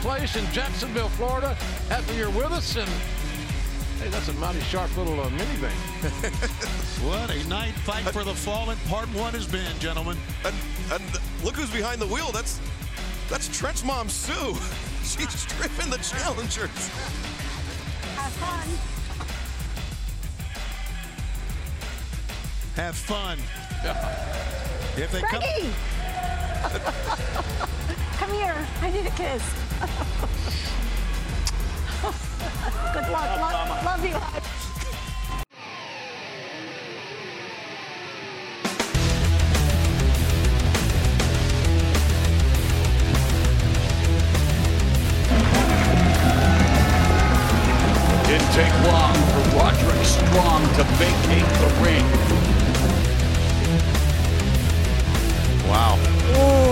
place in Jacksonville, Florida. Happy you're with us. And hey, that's a mighty sharp little uh, minivan. what a night fight for the fallen. Part one has been, gentlemen. And, and look who's behind the wheel. That's that's Trench mom, Sue. She's driven the Challengers. Have fun. Have fun. If they come, Reggie! Come here. I need a kiss. Good luck. Love, love you. Didn't take long for Roderick Strong to vacate the ring. Wow. So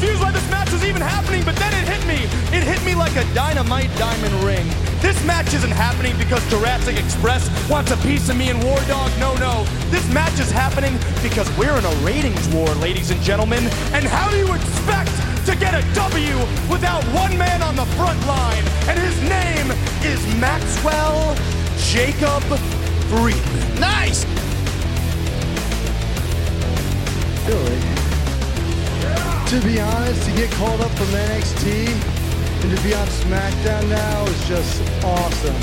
confused why this match was even happening, but then it hit me. It hit me like a dynamite diamond ring. This match isn't happening because Jurassic Express wants a piece of me and War Dog. No, no. This match is happening because we're in a ratings war, ladies and gentlemen. And how do you expect to get a W without one man on the front line? And his name is Maxwell Jacob Friedman. Nice. Really? To be honest, to get called up from NXT and to be on SmackDown now is just awesome.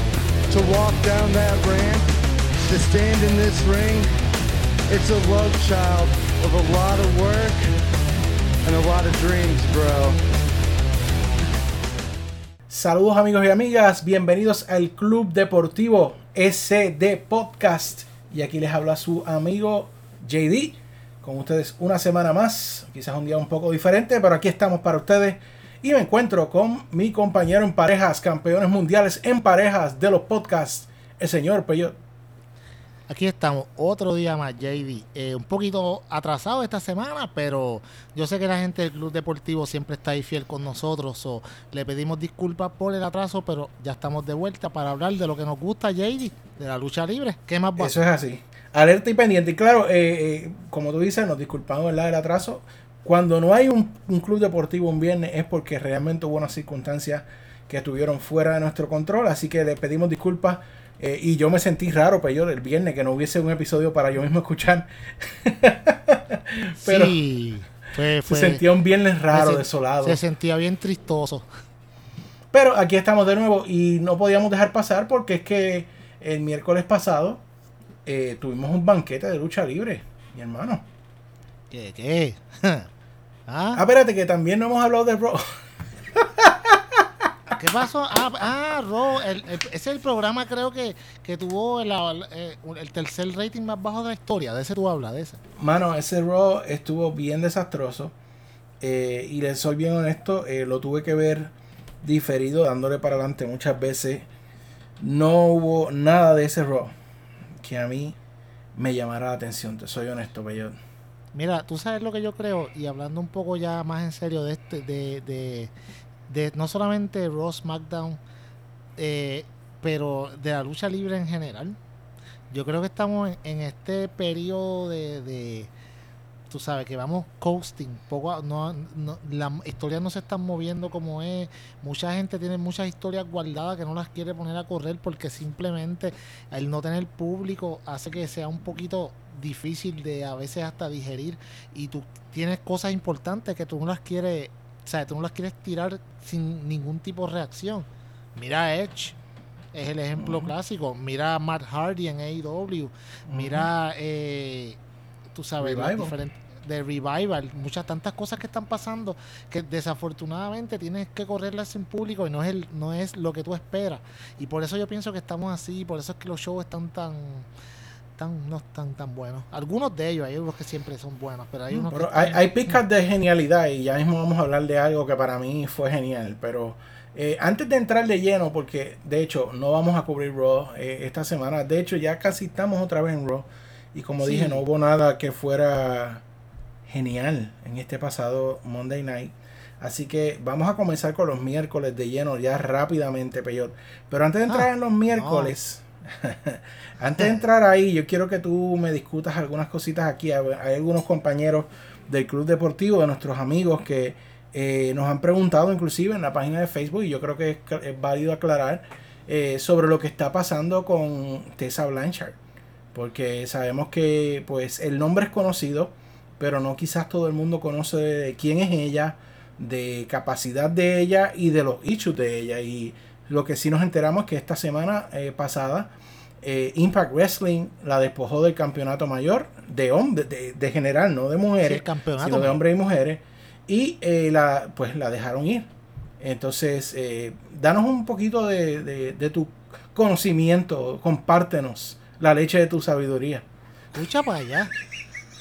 To walk down that ramp, to stand in this ring, it's a love child of a lot of work and a lot of dreams, bro. Saludos amigos y amigas, bienvenidos al Club Deportivo SD Podcast. Y aquí les habla su amigo JD con ustedes una semana más, quizás un día un poco diferente, pero aquí estamos para ustedes. Y me encuentro con mi compañero en parejas, campeones mundiales en parejas de los podcasts, el señor Peyot. Aquí estamos, otro día más, JD. Eh, un poquito atrasado esta semana, pero yo sé que la gente del Club Deportivo siempre está ahí fiel con nosotros. So, le pedimos disculpas por el atraso, pero ya estamos de vuelta para hablar de lo que nos gusta, JD, de la lucha libre. ¿Qué más va? Eso es así. Alerta y pendiente. Y claro, eh, eh, como tú dices, nos disculpamos del atraso. Cuando no hay un, un club deportivo un viernes es porque realmente hubo unas circunstancias que estuvieron fuera de nuestro control. Así que le pedimos disculpas. Eh, y yo me sentí raro, pero yo el viernes que no hubiese un episodio para yo mismo escuchar. pero sí, fue, fue- se sentía un viernes raro, se desolado. Se sentía bien tristoso. Pero aquí estamos de nuevo y no podíamos dejar pasar porque es que el miércoles pasado eh, tuvimos un banquete de lucha libre, mi hermano. ¿Qué? ¿Qué? Ah, ¿Ah? espérate, que también no hemos hablado de Raw. ¿Qué pasó? Ah, ah el- el- ese es el programa creo que, que tuvo el, eh, el tercer rating más bajo de la historia. De ese tú hablas, de ese. Mano, ese Raw estuvo bien desastroso. eh, y les soy bien honesto, eh, lo tuve que ver diferido, dándole para adelante muchas veces. No hubo nada de ese Raw que a mí me llamara la atención. Te soy honesto, Bellot. Mira, tú sabes lo que yo creo, y hablando un poco ya más en serio de este, de, de, de no solamente Raw SmackDown, eh, pero de la lucha libre en general. Yo creo que estamos en, en este periodo de, de, tú sabes, que vamos coasting, poco a- no, no- las historias no se están moviendo como es, mucha gente tiene muchas historias guardadas que no las quiere poner a correr porque simplemente el no tener público hace que sea un poquito difícil de a veces hasta digerir y tú tienes cosas importantes que tú no las quieres, o sea, tú no las quieres tirar sin ningún tipo de reacción. Mira Edge, es el ejemplo clásico. Mira a Matt Hardy en AEW. Mira, eh, tú sabes, Revival. diferentes de revival, muchas tantas cosas que están pasando que desafortunadamente tienes que correrlas en público y no es el, no es lo que tú esperas. Y por eso yo pienso que estamos así, por eso es que los shows están tan tan no están tan buenos. Algunos de ellos, hay unos que siempre son buenos, pero hay unos Pero que hay, hay picas de genialidad y ya mismo vamos a hablar de algo que para mí fue genial. Pero eh, antes de entrar de lleno, porque de hecho no vamos a cubrir Raw eh, esta semana, de hecho ya casi estamos otra vez en Raw. Y como Sí. dije, no hubo nada que fuera genial en este pasado Monday Night. Así que vamos a comenzar con los miércoles de lleno ya rápidamente, Peyot. Pero antes de entrar Ah, en los miércoles, antes de entrar ahí, yo quiero que tú me discutas algunas cositas aquí. Hay algunos compañeros del Club Deportivo, de nuestros amigos, que Eh, nos han preguntado inclusive en la página de Facebook y yo creo que es válido aclarar eh, sobre lo que está pasando con Tessa Blanchard. Porque sabemos que pues el nombre es conocido, pero no quizás todo el mundo conoce de quién es ella, de capacidad de ella y de los issues de ella. Y lo que sí nos enteramos es que esta semana eh, pasada eh, Impact Wrestling la despojó del campeonato mayor de hombre, de, de general, no de mujeres, Sí, el campeonato sino de hombres y mujeres. Y eh, la, pues la dejaron ir. Entonces, eh, danos un poquito de, de- de tu conocimiento, compártenos la leche de tu sabiduría. Escucha para allá.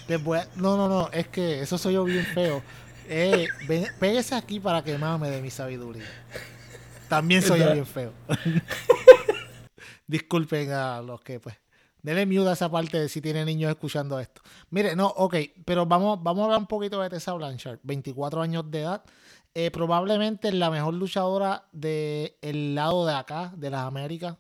A- No, no, no, es que eso soy yo bien feo. Eh, ven- pégese aquí para que mame de mi sabiduría. También soy yo bien feo. Disculpen a los que, pues, denle mute a esa parte de si tiene niños escuchando esto. Mire, no, ok, pero vamos, vamos a hablar un poquito de Tessa Blanchard. 24 años de edad. Eh, probablemente la mejor luchadora del lado de acá, de las Américas.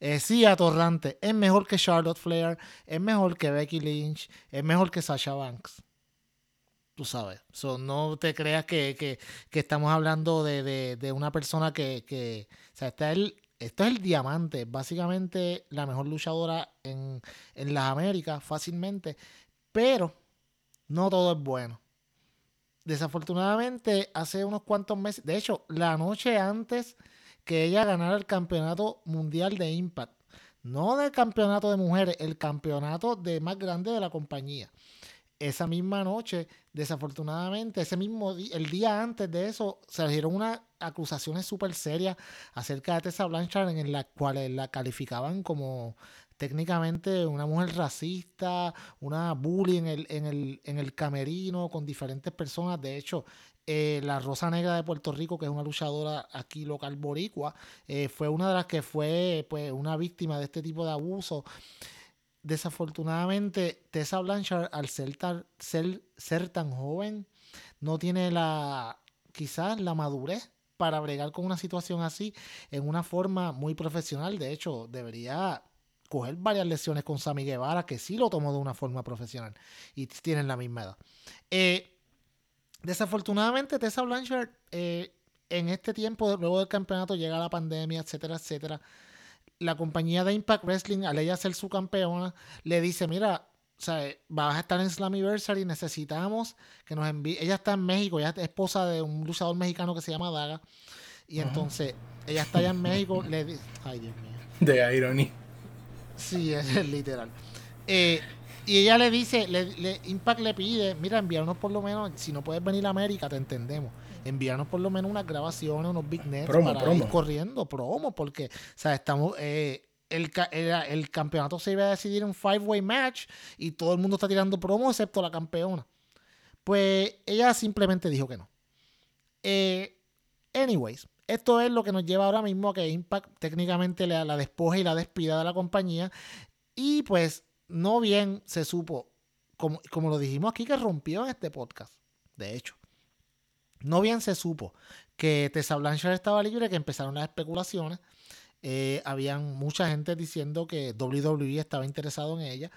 Eh, sí, atorrante. Es mejor que Charlotte Flair. Es mejor que Becky Lynch. Es mejor que Sasha Banks. Tú sabes. So, no te creas que, que- que estamos hablando de, de- de una persona que. que o sea, está el- esto es el diamante. Básicamente la mejor luchadora en, en las Américas, fácilmente. Pero no todo es bueno. Desafortunadamente, hace unos cuantos meses. De hecho, la noche antes que ella ganara el campeonato mundial de Impact. No del campeonato de mujeres, el campeonato de más grande de la compañía. Esa misma noche, desafortunadamente, ese mismo el día antes de eso, salieron unas acusaciones súper serias acerca de Tessa Blanchard en las cuales la calificaban como técnicamente una mujer racista, una bully en el, en el, en el camerino con diferentes personas. De hecho, eh, la Rosa Negra de Puerto Rico, que es una luchadora aquí local boricua, eh, fue una de las que fue pues, una víctima de este tipo de abuso. Desafortunadamente, Tessa Blanchard, al ser tan, ser, tan joven, no tiene la quizás la madurez para bregar con una situación así en una forma muy profesional. De hecho, debería coger varias lesiones con Sammy Guevara, que sí lo tomó de una forma profesional y tienen la misma edad. Eh, desafortunadamente, Tessa Blanchard, eh, en este tiempo, luego del campeonato, llega la pandemia, etcétera, etcétera. La compañía de Impact Wrestling, al ella ser su campeona, le dice: Mira, o sea, vas a estar en Slammiversary, necesitamos que nos envíe. Ella está en México, ella es esposa de un luchador mexicano que se llama Daga. Y entonces, ella está allá en México, le dice: Ay, Dios mío. De Irony. Sí, es literal. Eh, y ella le dice, le, le- Impact le pide, mira, envíanos por lo menos, si no puedes venir a América, te entendemos. Envíanos por lo menos unas grabaciones, unos big nets Promo, para promo. ir corriendo, promo, porque, o sea, estamos, eh, el, el campeonato se iba a decidir en un five-way match y todo el mundo está tirando promo excepto la campeona. Pues ella simplemente dijo que no. Eh, anyways, esto es lo que nos lleva ahora mismo a que Impact técnicamente la, la despoje y la despida de la compañía. Y pues no bien se supo, como, como lo dijimos aquí, que rompió en este podcast. De hecho, no bien se supo que Tessa Blanchard estaba libre, que empezaron las especulaciones. Eh, habían mucha gente diciendo que WWE estaba interesado en ella,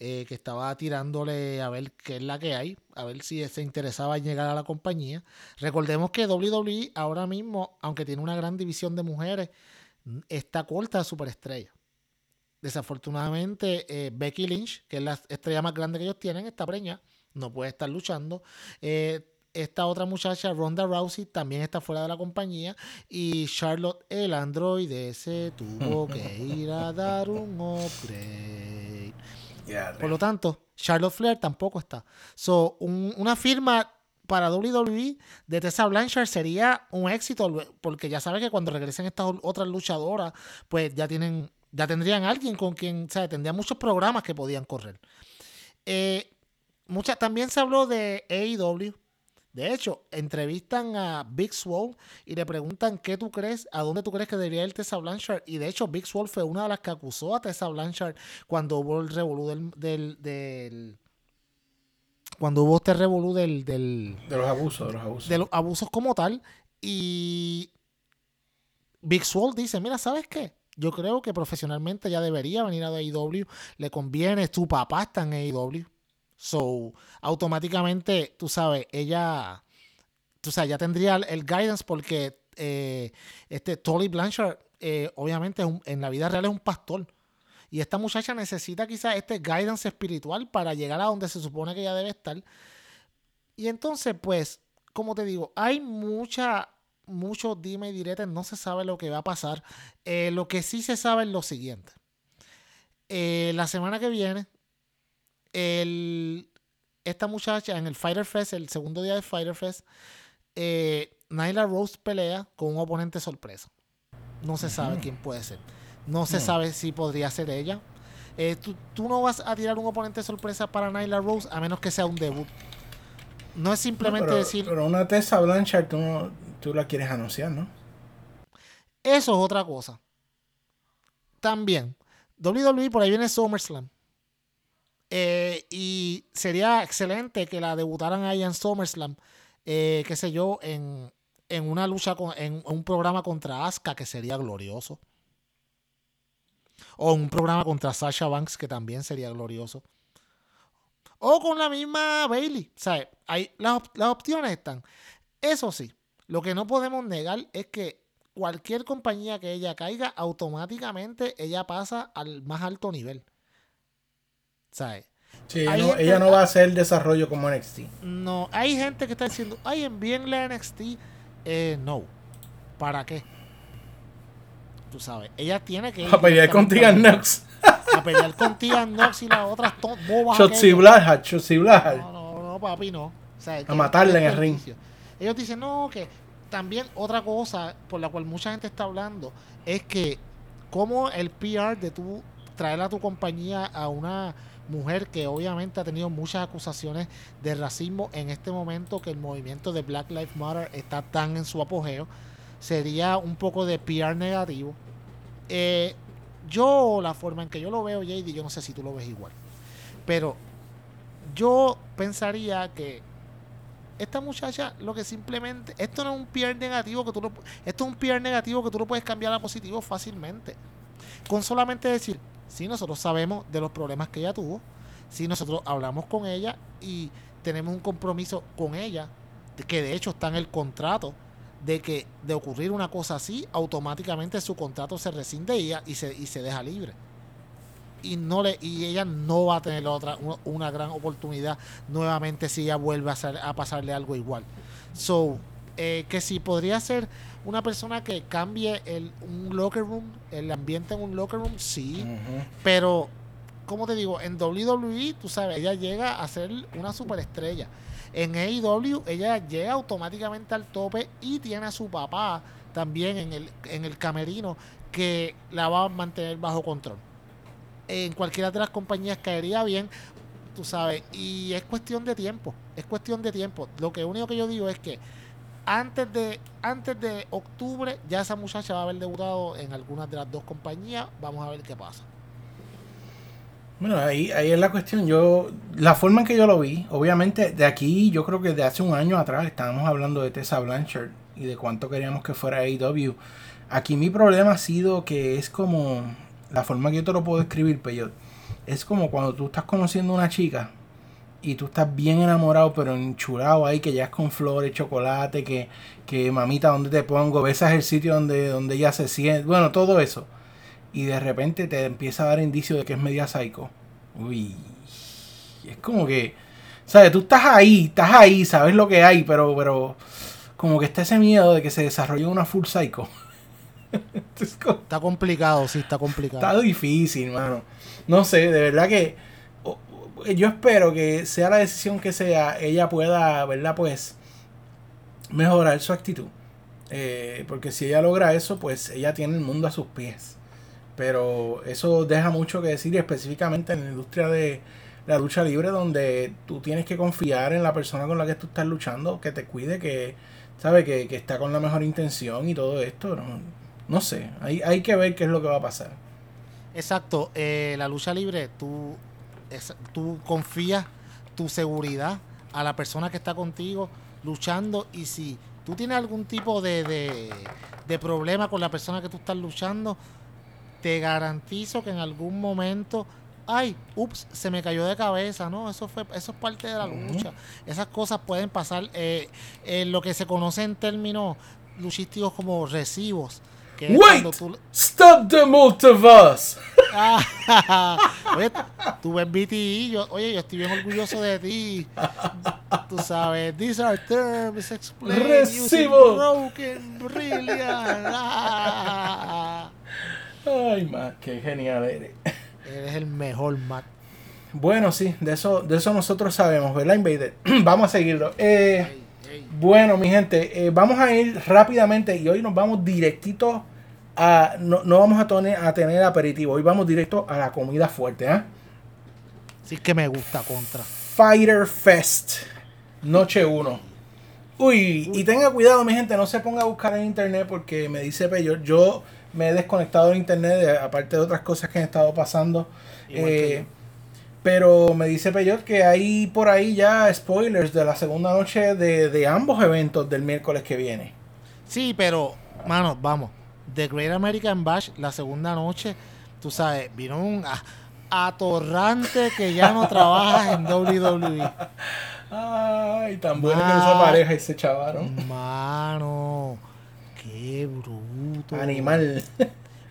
eh, que estaba tirándole a ver qué es la que hay, a ver si se interesaba en llegar a la compañía. Recordemos que WWE ahora mismo, aunque tiene una gran división de mujeres, está corta de superestrella. Desafortunadamente, eh, Becky Lynch, que es la estrella más grande que ellos tienen, está preña, no puede estar luchando. Eh, esta otra muchacha, Ronda Rousey, también está fuera de la compañía. Y Charlotte, el androide, se tuvo que ir a dar un upgrade. Por lo tanto, Charlotte Flair tampoco está. So, un- una firma para WWE de Tessa Blanchard sería un éxito, porque ya sabes que cuando regresen estas otras luchadoras, pues ya tienen, ya tendrían alguien con quien, o sea, tendrían muchos programas que podían correr. Eh, mucha, también se habló de AEW. De hecho, entrevistan a Big Swole y le preguntan qué tú crees, a dónde tú crees que debería ir Tessa Blanchard. Y de hecho, Big Swole fue una de las que acusó a Tessa Blanchard cuando hubo el revolú del, del, del- cuando hubo este revolú del, del, De los abusos, de los abusos. de los abusos como tal. Y Big Swole dice, mira, ¿sabes qué? Yo creo que profesionalmente ya debería venir a AEW. Le conviene, su papá está en AEW. So, automáticamente, tú sabes, ella tú sabes, ya tendría el, guidance porque eh, este Tolly Blanchard, eh, obviamente, en la vida real es un pastor. Y esta muchacha necesita quizás este guidance espiritual para llegar a donde se supone que ella debe estar. Y entonces, pues, como te digo, hay mucha, mucho dime y direte, no se sabe lo que va a pasar. Eh, lo que sí se sabe es lo siguiente. Eh, la semana que viene, el, esta muchacha en el Fighter Fest, el segundo día de Fighter Fest, eh, Nyla Rose pelea con un oponente sorpresa. No se sabe quién puede ser. No se Hmm. sabe si podría ser ella. Eh, tú, tú no vas a tirar un oponente sorpresa para Nyla Rose a menos que sea un debut. No es simplemente pero, decir, pero una Tessa Blanchard tú, no- tú la quieres anunciar, ¿no? eso es otra cosa. También, WWE por ahí viene SummerSlam. Eh, y sería excelente que la debutaran ahí en SummerSlam, eh, qué sé yo, en, en una lucha, con, en un programa contra Asuka, que sería glorioso. O un programa contra Sasha Banks, que también sería glorioso. O con la misma Bailey. ¿sabes? Hay, las, las opciones están. Eso sí, lo que no podemos negar es que cualquier compañía que ella caiga, automáticamente ella pasa al más alto nivel. ¿Sabes? Sí, ella no, ella va a hacer desarrollo como NXT. No, hay gente que está diciendo, ay, envíenle a NXT. Eh, no. ¿Para qué? Tú sabes, ella tiene que A pelear con Tegan a- Nox. A pelear con Tegan Nox y las otras bobas. Shotzi Blackheart. No, no, no, papi, no. O sea, que- matarla en el ring. Ellos dicen, no, que también otra cosa por la cual mucha gente está hablando es que como el PR de tú traer a tu compañía a una mujer que obviamente ha tenido muchas acusaciones de racismo en este momento que el movimiento de Black Lives Matter está tan en su apogeo, sería un poco de PR negativo. Eh, yo, la forma en que yo lo veo, JD, yo no sé si tú lo ves igual, pero yo pensaría que esta muchacha lo que simplemente esto no es un PR negativo que tú lo, esto es un PR negativo que tú lo puedes cambiar a positivo fácilmente. Con solamente decir si nosotros sabemos de los problemas que ella tuvo si nosotros hablamos con ella y tenemos un compromiso con ella que de hecho está en el contrato de que de ocurrir una cosa así automáticamente su contrato se rescinde y se y se deja libre y no le y ella no va a tener otra una, gran oportunidad nuevamente si ella vuelve a, hacer- a pasarle algo igual. So eh, que si podría ser una persona que cambie el un locker room el ambiente en un locker room sí. Pero como te digo en WWE tú sabes ella llega a ser una superestrella. En AEW ella llega automáticamente al tope y tiene a su papá también en el, en el camerino que la va a mantener bajo control en cualquiera de las compañías caería bien, tú sabes, y es cuestión de tiempo, es cuestión de tiempo. Lo que único que yo digo es que antes de antes de octubre ya esa muchacha va a haber debutado en algunas de las dos compañías, vamos a ver qué pasa. Bueno, ahí, ahí es la cuestión. Yo, la forma en que yo lo vi, obviamente, de aquí, yo creo que de hace un año atrás estábamos hablando de Tessa Blanchard y de cuánto queríamos que fuera AEW. Aquí mi problema ha sido que es como la forma que yo te lo puedo escribir, Peyot. Es como cuando tú estás conociendo a una chica y tú estás bien enamorado, pero enchulado ahí, que ya es con flores, chocolate, que, que mamita, ¿dónde te pongo? Besas el sitio donde, donde ella se siente. Bueno, todo eso y de repente te empieza a dar indicio de que es media psycho. Uy, es como que, ¿sabes? Tú estás ahí, estás ahí, sabes lo que hay, pero, pero como que está ese miedo de que se desarrolle una full psycho. Está complicado, sí, está complicado. Está difícil, mano. No sé, de verdad que yo espero que sea la decisión que sea, ella pueda, ¿verdad? Pues mejorar su actitud. Eh, porque si ella logra eso, pues ella tiene el mundo a sus pies. Pero eso deja mucho que decir, específicamente en la industria de la lucha libre, donde tú tienes que confiar en la persona con la que tú estás luchando, que te cuide, que sabe que, que está con la mejor intención y todo esto. No, no sé, hay, hay que ver qué es lo que va a pasar. Exacto, eh, la lucha libre, tú, es- tú confías tu seguridad a la persona que está contigo luchando y si tú tienes algún tipo de, de, de problema con la persona que tú estás luchando, te garantizo que en algún momento ay, ups, se me cayó de cabeza, ¿no? Eso fue, eso es parte de la lucha. Esas cosas pueden pasar, eh, en lo que se conoce en términos luchísticos como recibos. Que Wait! tú- Stop the multiverse. Ah, oye, tú ves BTI, yo, oye, yo estoy bien orgulloso de ti. Tú sabes, these are terms explained using Recibo. broken, brilliant. Ah, Ay, Matt, qué genial eres. eres el mejor, Matt. Bueno, sí, de eso, de eso nosotros sabemos, ¿verdad, Invader? vamos a seguirlo. Eh, bueno, mi gente, eh, vamos a ir rápidamente y hoy nos vamos directito a... No, no vamos a, tone- a tener aperitivo, hoy vamos directo a la comida fuerte, ¿ah? Sí que me gusta contra. Fighter Fest, noche 1. Uy, y tenga cuidado, mi gente, no se ponga a buscar en internet porque me dice Peyor, yo me he desconectado de internet, aparte de otras cosas que han estado pasando. Eh, pero me dice Peyor que hay por ahí ya spoilers de la segunda noche de, de ambos eventos del miércoles que viene. Sí, pero, mano, vamos. The Great American Bash, la segunda noche, tú sabes, vino un atorrante que ya no trabaja en WWE. Ay, tan buena que esa pareja y se chavaron. Mano, qué bruto. Animal.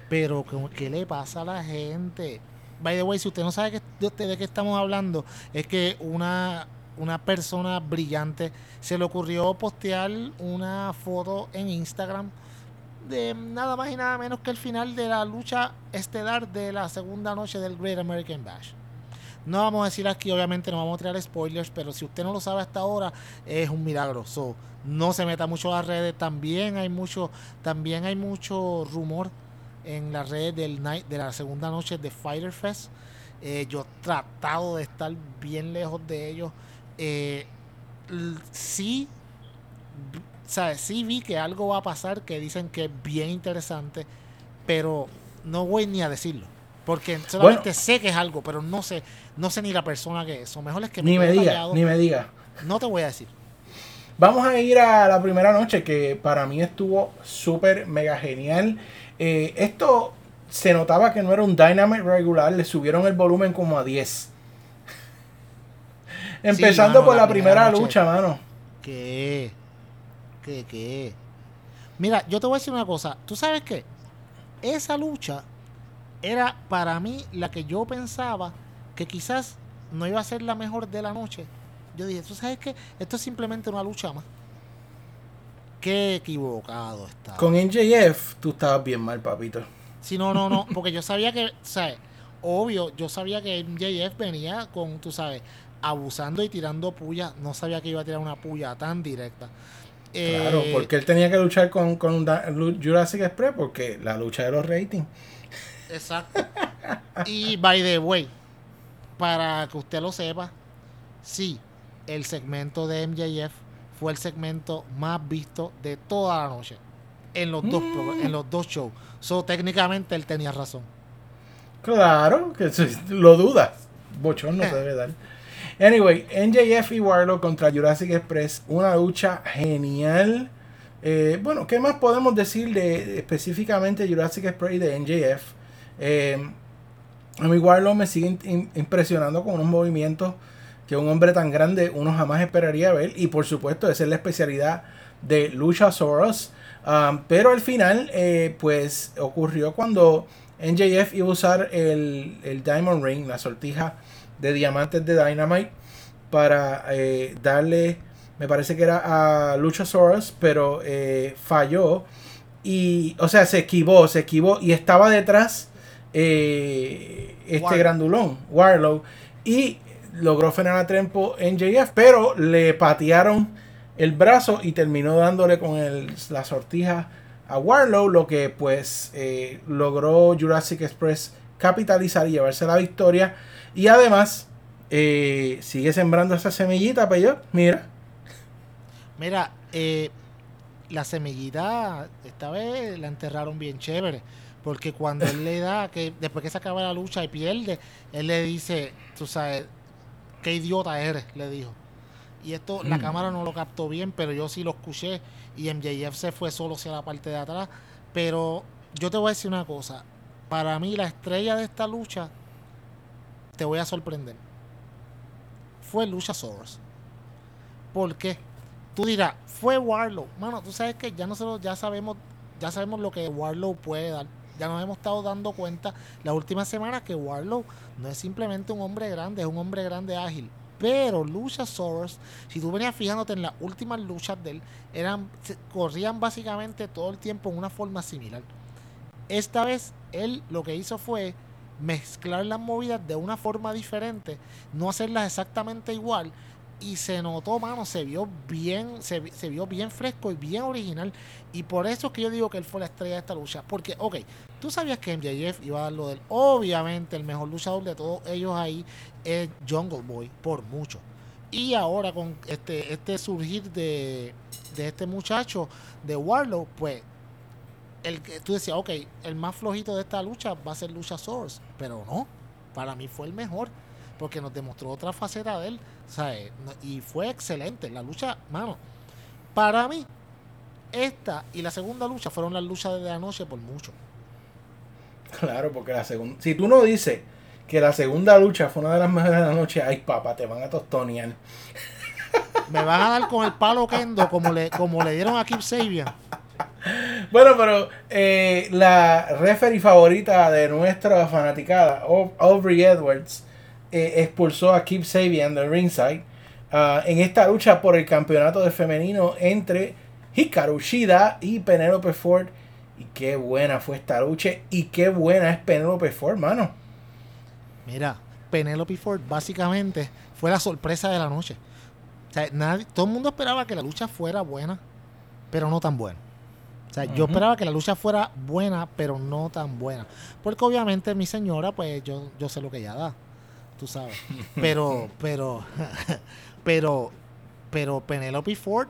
Pero, ¿cómo- ¿qué le pasa a la gente? By the way, si usted no sabe que, de, qué estamos hablando, es que una, una persona brillante se le ocurrió postear una foto en Instagram de nada más y nada menos que el final de la lucha estelar de la segunda noche del Great American Bash. No vamos a decir aquí, obviamente no vamos a tirar spoilers, pero si usted no lo sabe hasta ahora, es un milagro. So, no se meta mucho a las redes. También hay mucho, también hay mucho rumor en las redes del night, de la segunda noche de Fighter Fest. Eh, yo he tratado de estar bien lejos de ellos. Eh, sí, ¿sabes? sí vi que algo va a pasar que dicen que es bien interesante, pero no voy ni a decirlo. Porque solamente sé que es algo, pero no sé, no sé ni la persona que es. O mejor es que Ni me diga, callado. ni me diga. No te voy a decir. Vamos a ir a la primera noche que para mí estuvo súper mega genial. Eh, esto se notaba que no era un Dynamite regular, le subieron el volumen como a 10. Empezando mano, por la la, primera primera, lucha, mano. ¿Qué? ¿Qué, qué? Mira, yo te voy a decir una cosa. ¿Tú sabes qué? Esa lucha era para mí la que yo pensaba que quizás no iba a ser la mejor de la noche. Yo dije, ¿tú sabes qué? Esto es simplemente una lucha más. Qué equivocado está. Con NJF, tú estabas bien mal, papito. Sí, no, no, no, porque yo sabía que, ¿sabes? Obvio, yo sabía que MJF venía con, tú sabes, abusando y tirando puya. No sabía que iba a tirar una puya tan directa. Claro, Eh, porque él tenía que luchar con, con Jurassic Express, porque la lucha de los ratings. Exacto. Y by the way, para que usted lo sepa, sí, el segmento de MJF fue el segmento más visto de toda la noche. En los dos en los dos shows. So técnicamente él tenía razón. Claro, que si lo dudas. Bochón no te debe dar. Anyway, NJF y Warlock contra Jurassic Express. Una lucha genial. Eh, bueno, ¿qué más podemos decir de específicamente Jurassic Express y de NJF? Eh, a mí Warlock me sigue in- in- impresionando con unos movimientos que un hombre tan grande uno jamás esperaría ver. Y por supuesto, esa es la especialidad de Luchasaurus. Um, pero al final, eh, pues ocurrió cuando NJF iba a usar el, el Diamond Ring, la sortija de diamantes de Dynamite, para eh, darle, me parece que era a Luchasaurus, pero eh, falló. Y, o sea, se esquivó, se esquivó y estaba detrás este Warlock. grandulón, Warlow. Y logró frenar a tiempo NJF, pero le patearon el brazo y terminó dándole con el- la sortija a Warlow, lo que pues eh, logró Jurassic Express capitalizar y llevarse la victoria. Y además eh, sigue sembrando esa semillita, Peyo. Mira. Mira, eh, la semillita esta vez la enterraron bien chévere. Porque cuando él le da, que después que se acaba la lucha y pierde, él le dice, tú sabes, qué idiota eres, le dijo. Y esto, la Mm. cámara no lo captó bien, pero yo sí lo escuché. Y MJF se fue solo hacia la parte de atrás. Pero yo te voy a decir una cosa. Para mí, la estrella de esta lucha te voy a sorprender. Fue Luchasaurus. ¿Por qué? Tú dirás, fue Warlow. Mano, tú sabes que ya nosotros ya sabemos, ya sabemos lo que Warlow puede dar. Ya nos hemos estado dando cuenta las últimas semanas que Warlow no es simplemente un hombre grande, es un hombre grande ágil. Pero Luchasaurus, si tú venías fijándote en las últimas luchas de él, eran, corrían básicamente todo el tiempo en una forma similar. Esta vez él lo que hizo fue mezclar las movidas de una forma diferente, no hacerlas exactamente igual. Y se notó, mano, se vio bien, se, se vio bien fresco y bien original. Y por eso es que yo digo que él fue la estrella de esta lucha. Porque, ok, tú sabías que MJF iba a dar lo de él. Obviamente, el mejor luchador de todos ellos ahí es Jungle Boy, por mucho. Y ahora con este, este surgir de, de este muchacho, de Warlow, pues el tú decías, ok, el más flojito de esta lucha va a ser Luchasaurus, pero no, para mí fue el mejor, porque nos demostró otra faceta de él, ¿sabes? Y fue excelente, la lucha, mano, para mí, esta y la segunda lucha fueron las luchas de la noche por mucho. Claro, porque la segunda. Si tú no dices que la segunda lucha fue una de las mejores de la noche, ay papá, te van a tostonear. Me van a dar con el palo Kendo como le, como le dieron a Kip Sabian. Bueno, pero eh, la referee favorita de nuestra fanaticada, Au- Aubrey Edwards, eh, expulsó a Keep Sabian del ringside ah, en esta lucha por el campeonato de femenino entre Hikaru Shida y Penelope Ford. Y qué buena fue esta lucha y qué buena es Penelope Ford, mano. Mira, Penelope Ford básicamente fue la sorpresa de la noche. O sea, nadie, todo el mundo esperaba que la lucha fuera buena, pero no tan buena. O sea, yo esperaba que la lucha fuera buena, pero no tan buena. Porque obviamente mi señora, pues yo, yo sé lo que ella da. Tú sabes. Pero, pero, pero, pero Penelope Ford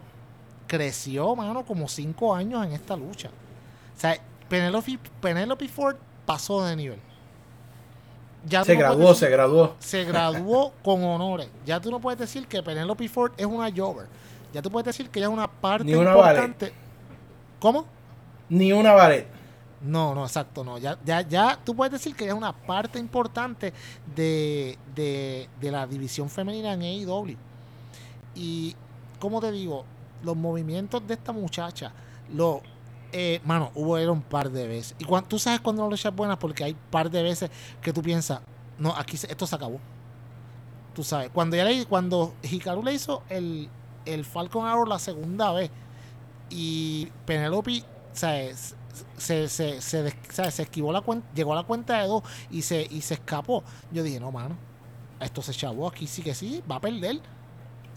creció, mano, como cinco años en esta lucha. O sea, Penelope, Penelope Ford pasó de nivel. Ya Se no graduó, decir- se graduó. se graduó con honores. Ya tú no puedes decir que Penelope Ford es una Jover. Ya tú puedes decir que ella es una parte Ni una importante. ¿Cómo? Ni una ballet. No, no, exacto, no. Ya, ya, ya tú puedes decir que ella es una parte importante de, de, de la división femenina en AEW. Y, como te digo, los movimientos de esta muchacha, lo, eh, mano, hubo era un par de veces. Y cuando, tú sabes cuando la lucha es buena porque hay par de veces que tú piensas, no, aquí esto se acabó. Tú sabes, cuando ya le, cuando Hikaru le hizo el, el Falcon Arrow la segunda vez y Penelope, ¿sabes? se, se, se, se esquivó la cuenta, llegó a la cuenta de dos y se, y se escapó. Yo dije, no, mano, esto se chavó, aquí sí que sí, va a perder.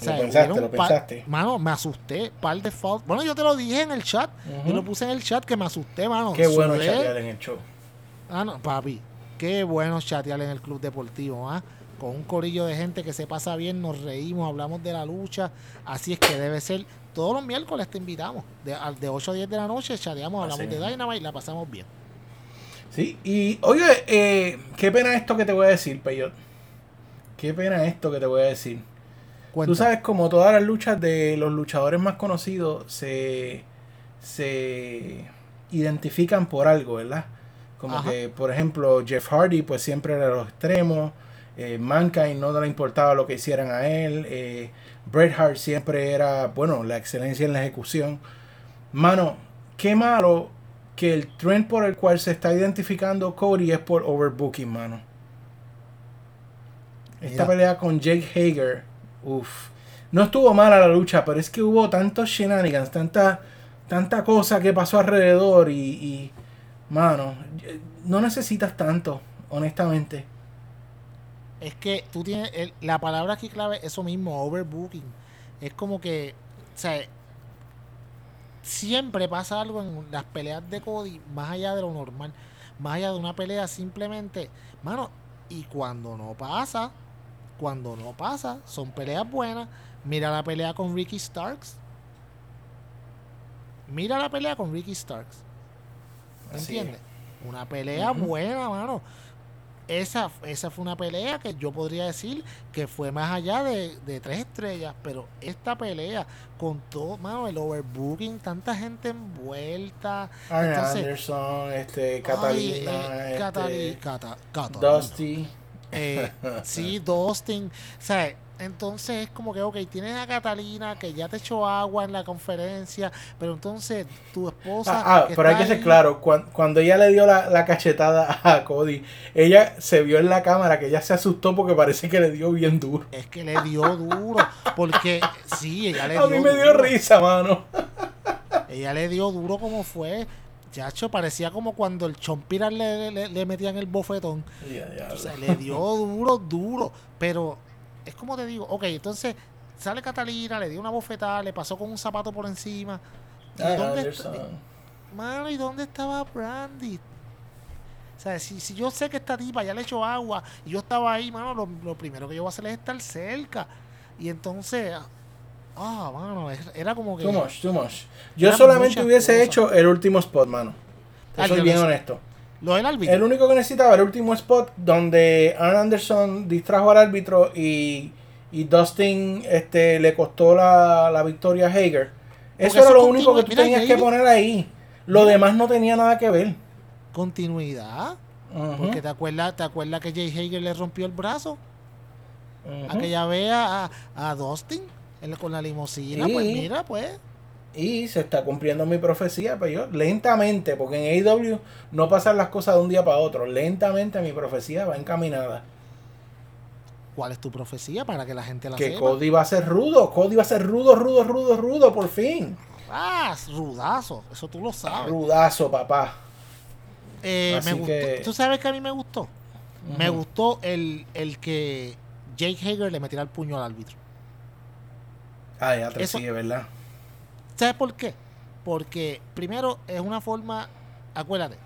O sea, Lo pensaste, lo pensaste. Mano, me asusté, par de falls. Bueno, yo te lo dije en el chat. Yo lo puse en el chat que me asusté, mano. Qué bueno Sudé. chatear en el show. Ah, no, papi. Qué bueno chatear en el club deportivo, ¿ah? Con un corillo de gente que se pasa bien, nos reímos, hablamos de la lucha. Así es que debe ser. Todos los miércoles te invitamos. De, al- de 8 a 10 de la noche chateamos, hablamos Así de. Dynamite y la pasamos bien. Sí, y oye, eh, qué pena esto que te voy a decir, Peyot. Qué pena esto que te voy a decir. Cuenta. Tú sabes, como todas las luchas de los luchadores más conocidos se, se identifican por algo, ¿verdad? Como Ajá. que, por ejemplo, Jeff Hardy, pues siempre era los extremos. Eh, Mankind no le importaba lo que hicieran a él. Eh, Bret Hart siempre era, bueno, la excelencia en la ejecución. Mano, qué malo que el trend por el cual se está identificando Cody es por overbooking, mano. Esta Mira. pelea con Jake Hager, uff. No estuvo mala la lucha, pero es que hubo tantos shenanigans, tanta, tanta cosa que pasó alrededor y, mano, no necesitas tanto, honestamente. Es que tú tienes. la palabra aquí clave es eso mismo, overbooking. Es como que. O sea, siempre pasa algo en las peleas de Cody, más allá de lo normal. Más allá de una pelea, simplemente. Mano, y cuando no pasa, cuando no pasa, son peleas buenas. Mira la pelea con Ricky Starks. Mira la pelea con Ricky Starks. ¿Me entiendes? Una pelea buena, mano. Esa, esa fue una pelea que yo podría decir que fue más allá de, de tres estrellas, pero esta pelea con todo, mano, el overbooking, tanta gente envuelta. Arn entonces, Anderson, este, ay, Catalina, eh, este, Catali- Cata- Catalina. Dusty. Eh, sí, Dustin. O sea, entonces es como que, ok, tienes a Catalina que ya te echó agua en la conferencia, pero entonces tu esposa. Ah, ah, pero hay que ser ahí- claro, cuan- cuando, ella le dio la, la cachetada a Cody, ella se vio en la cámara que ella se asustó porque parece que le dio bien duro. Es que le dio duro. Porque sí, ella le dio A mí me dio duro. risa, mano. Ella le dio duro como fue. Chacho, parecía como cuando el Chompiras le, le, le metían el bofetón. O sea, le dio duro, duro. Pero es como te digo, ok, entonces sale Catalina, le dio una bofetada, le pasó con un zapato por encima. ¿Y Ah, dónde está- Mano, ¿y dónde estaba Brandy? O sea, si, si yo sé que esta tipa ya le echó agua y yo estaba ahí, mano, lo, lo primero que yo voy a hacer es estar cerca. Y entonces, ah, mano, era como que... Too much, too much. Yo solamente hubiese cosas. hecho el último spot, mano. Te Ah, soy bien honesto. Lo del árbitro. El único que necesitaba era el último spot donde Arn Anderson distrajo al árbitro y, y Dustin este, le costó la, la victoria a Hager. Eso era lo único que tú mira, tenías que poner ahí. Lo demás no tenía nada que ver. Continuidad. Porque te acuerdas, te acuerdas que Jay Hager le rompió el brazo. ujú. Aquella vez a, a Dustin él con la limusina. Pues mira, pues. Y se está cumpliendo mi profecía, pero yo lentamente, porque en AEW no pasan las cosas de un día para otro. Lentamente mi profecía va encaminada. ¿Cuál es tu profecía para que la gente la Que sepa? Cody va a ser rudo. Cody va a ser rudo, rudo, rudo, rudo, por fin. Ah, rudazo. Eso tú lo sabes. Rudazo, papá. Eh, me gustó. que- ¿Tú sabes que a mí me gustó? Me gustó el, el que Jake Hager le metiera el puño al árbitro. Ay, ya Eso- sí, es verdad. ¿Sabes por qué? Porque primero es una forma, acuérdate,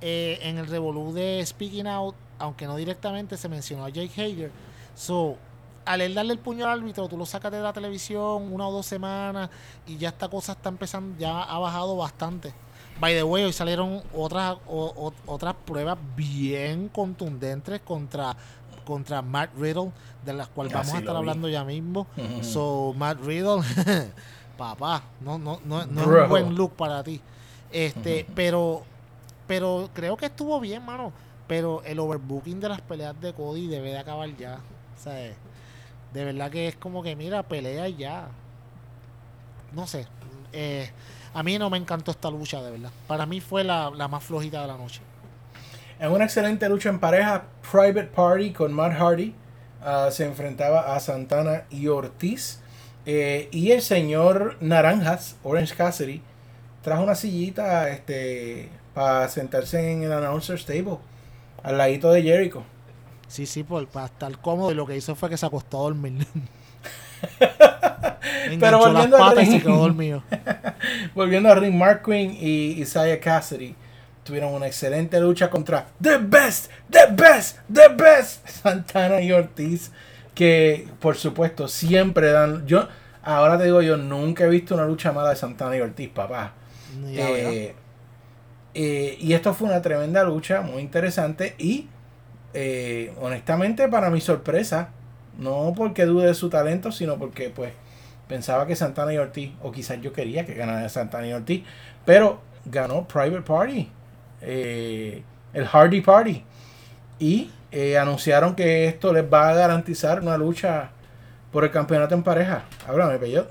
eh, en el revolú de Speaking Out, aunque no directamente se mencionó a Jake Hager, so, al él darle el puño al árbitro, tú lo sacas de la televisión una o dos semanas y ya esta cosa está empezando, ya ha bajado bastante. By the way, hoy salieron otras o- o- otras pruebas bien contundentes contra contra Matt Riddle, de las cuales vamos a estar hablando ya mismo. So, Matt Riddle, papá, no, no, no, no es un buen look para ti. Este, pero, pero creo que estuvo bien, mano. Pero el overbooking de las peleas de Cody debe de acabar ya. O sea, de verdad que es como que, mira, pelea ya. No sé. eh, a mí no me encantó esta lucha, de verdad. Para mí fue la, la más flojita de la noche. En una excelente lucha en pareja, Private Party con Matt Hardy ah, se enfrentaba a Santana y Ortiz. Eh, y el señor Naranjas, Orange Cassidy, trajo una sillita este, para sentarse en el announcer's table, al ladito de Jericho. Sí, sí, por, para estar cómodo. Y lo que hizo fue que se acostó a dormir. Pero volviendo se ring. Volviendo a ring, Mark Quinn y Isaiah Cassidy tuvieron una excelente lucha contra The Best, The Best, The Best, Santana y Ortiz, que por supuesto siempre dan. Yo, ahora te digo, yo nunca he visto una lucha mala de Santana y Ortiz, papá. Eh, eh, y esto fue una tremenda lucha, muy interesante y eh, honestamente para mi sorpresa, no porque dude de su talento, sino porque pues pensaba que Santana y Ortiz, o quizás yo quería que ganara Santana y Ortiz, pero ganó Private Party, eh, el Hardy Party, y eh, anunciaron que esto les va a garantizar una lucha por el campeonato en pareja. Háblame, Peyot.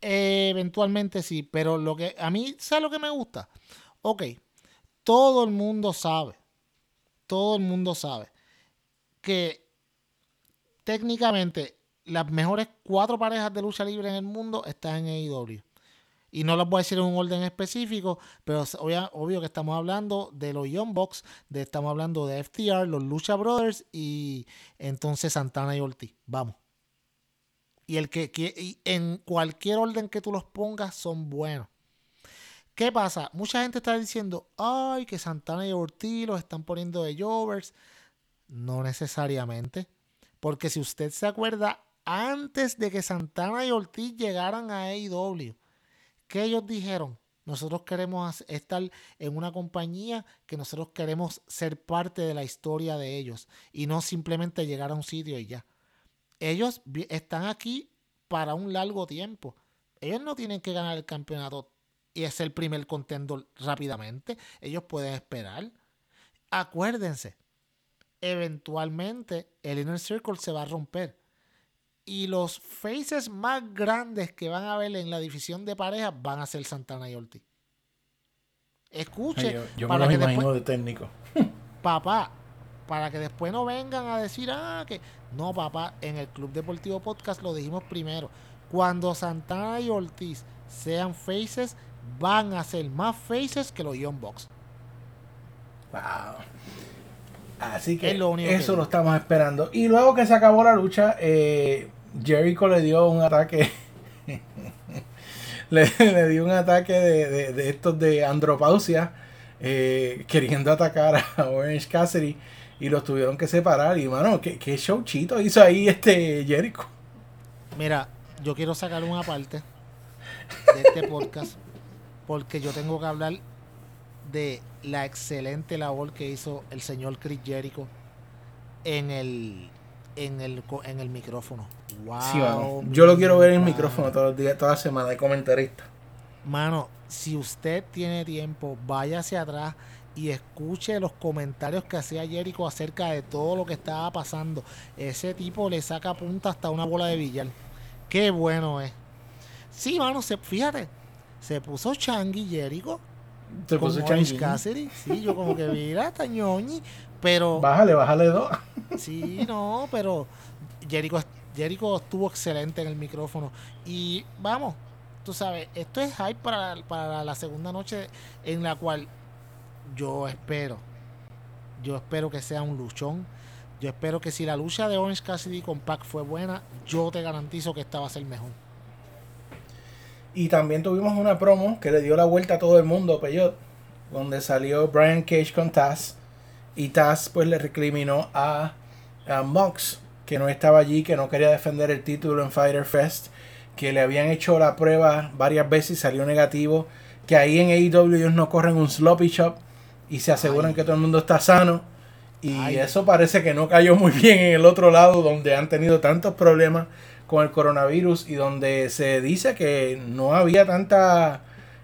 Eh, eventualmente sí, pero lo que a mí, ¿sabes lo que me gusta? Ok, todo el mundo sabe, todo el mundo sabe que técnicamente las mejores cuatro parejas de lucha libre en el mundo están en AEW. Y no las voy a decir en un orden específico, pero obvio que estamos hablando de los Young Bucks, de, estamos hablando de FTR, los Lucha Brothers y entonces Santana y Ortiz. Vamos. Y el que, que- y en cualquier orden que tú los pongas son buenos. ¿Qué pasa? Mucha gente está diciendo, ay, que Santana y Ortiz los están poniendo de Jovers. No necesariamente. Porque si usted se acuerda, antes de que Santana y Ortiz llegaran a AEW, ¿qué ellos dijeron? Nosotros queremos estar en una compañía que nosotros queremos ser parte de la historia de ellos y no simplemente llegar a un sitio y ya. Ellos están aquí para un largo tiempo. Ellos no tienen que ganar el campeonato y es el primer contendor rápidamente. Ellos pueden esperar. Acuérdense, eventualmente el Inner Circle se va a romper. Y los faces más grandes que van a ver en la división de parejas van a ser Santana y Ortiz. Escuche, Ay, yo yo me para los que imagino después, de técnico. papá, para que después no vengan a decir, ah, que no, papá, en el Club Deportivo Podcast lo dijimos primero. Cuando Santana y Ortiz sean faces, van a ser más faces que los Young Bucks. Wow. Así que Es lo único que eso lo estamos esperando. Y luego que se acabó la lucha, eh, Jericho le dio un ataque. le, le dio un ataque de, de- de estos de andropausia, eh, queriendo atacar a Orange Cassidy. Y los tuvieron que separar. Y mano, qué, qué showchito hizo ahí este Jericho. Mira, yo quiero sacar una parte de este podcast porque yo tengo que hablar de la excelente labor que hizo el señor Chris Jericho en el en el en el micrófono. Wow, Sí, mano. Yo lo quiero ver en el micrófono todos los días, toda la semana de comentarista. Mano, si usted tiene tiempo, vaya hacia atrás y escuche los comentarios que hacía Jericho acerca de todo lo que estaba pasando. Ese tipo le saca punta hasta una bola de billar. Qué bueno es. Sí, mano, se, fíjate, se puso Changi Jericho. Se puso. Cassidy. Sí, yo como que mira, está ñoñi, pero... Bájale, bájale dos. Sí, no, pero Jericho, Jericho estuvo excelente en el micrófono. Y vamos, tú sabes, esto es hype para, para la segunda noche en la cual yo espero, yo espero que sea un luchón. Yo espero que si la lucha de Orange Cassidy con Pac fue buena, yo te garantizo que esta va a ser mejor. Y también tuvimos una promo que le dio la vuelta a todo el mundo, Peyot, donde salió Brian Cage con Taz. Y Taz pues le recriminó a, a Mox, que no estaba allí, que no quería defender el título en Fighter Fest, que le habían hecho la prueba varias veces y salió negativo, que ahí en AEW ellos no corren un sloppy shop y se aseguran Ay. que todo el mundo está sano. Y Ay. eso parece que no cayó muy bien en el otro lado, donde han tenido tantos problemas con el coronavirus y donde se dice que no había tanta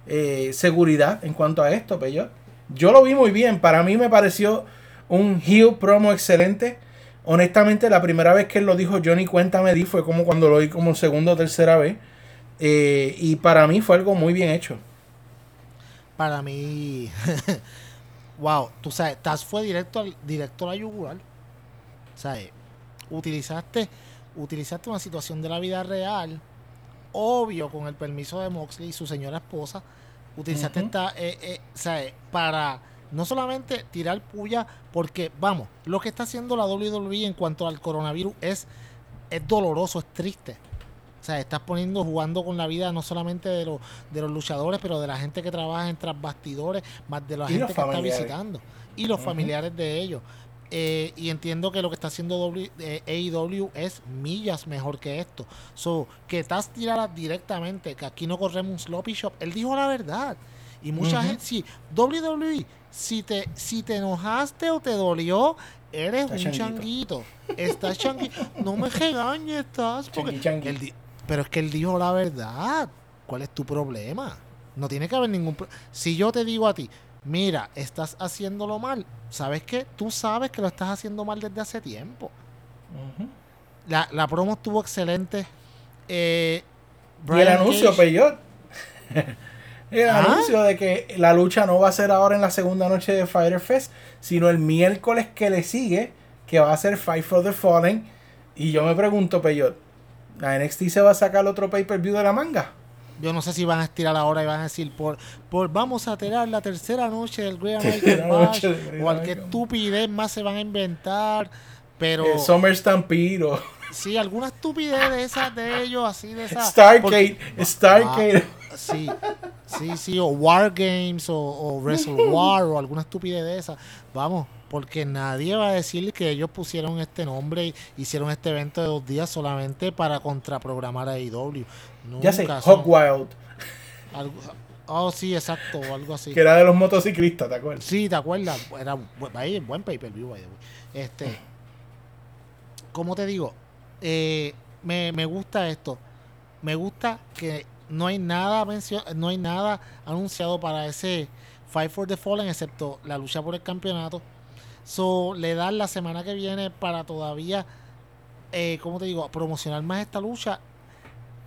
eh, seguridad en cuanto a esto, pero yo lo vi muy bien. Para mí me pareció un heel promo excelente. Honestamente, la primera vez que él lo dijo, ni cuenta me di, fue como cuando lo oí como segunda o tercera vez. Eh, y para mí fue algo muy bien hecho. Para mí, wow, tú sabes, Taz fue directo al directo a la yugular. ¿Sabes? Utilizaste, utilizaste una situación de la vida real, obvio, con el permiso de Moxley y su señora esposa. Utilizaste Ujú. esta, eh, eh, ¿sabes? Para no solamente tirar puya, porque, vamos, lo que está haciendo la WWE en cuanto al coronavirus es, es doloroso, es triste. O sea, estás poniendo, jugando con la vida no solamente de los, de los luchadores, pero de la gente que trabaja en tras bastidores, más de la gente que está visitando y los familiares de ellos. Eh, y entiendo que lo que está haciendo W, eh, AEW es millas mejor que esto. So, que Taz tirara directamente, que aquí no corremos un sloppy shop. Él dijo la verdad. Y mucha gente, sí, WWE, si te, si te enojaste o te dolió, eres Está un changuito. changuito. Estás changuito. No me regañes, estás. Porque Changui, pero es que él dijo la verdad. ¿Cuál es tu problema? No tiene que haber ningún pro- Si yo te digo a ti, mira, estás haciéndolo mal, ¿sabes qué? Tú sabes que lo estás haciendo mal desde hace tiempo. La, la promo estuvo excelente. Eh, Y el anuncio, Peyot. El ¿Ah? anuncio de que la lucha no va a ser ahora en la segunda noche de Fighter Fest, sino el miércoles que le sigue, que va a ser Fight for the Fallen. Y yo me pregunto, Peyot, ¿la NXT se va a sacar otro pay-per-view de la manga? Yo no sé si van a estirar ahora y van a decir, por, por vamos a tirar la tercera noche del Great American Bash, o estupidez más se van a inventar. Pero Summer Stampede o sí, alguna estupidez de esas de ellos, así de esas. Starcade. porque- Starcade. Ah, sí, sí, sí, o War Games o, o Wrestle War o alguna estupidez de esas. Vamos, porque nadie va a decir que ellos pusieron este nombre y hicieron este evento de dos días solamente para contraprogramar a AEW. ya sé, Hog Wild, algo- oh, sí, exacto, o algo así. que era de los motociclistas, ¿te acuerdas? Sí, ¿te acuerdas? Era un buen, ahí, buen pay-per-view, by the way. Este, ¿cómo te digo? Eh, me, me gusta esto. Me gusta que no hay nada no hay nada anunciado para ese Fight for the Fallen excepto la lucha por el campeonato. So, le dan la semana que viene para todavía, eh, ¿cómo te digo?, promocionar más esta lucha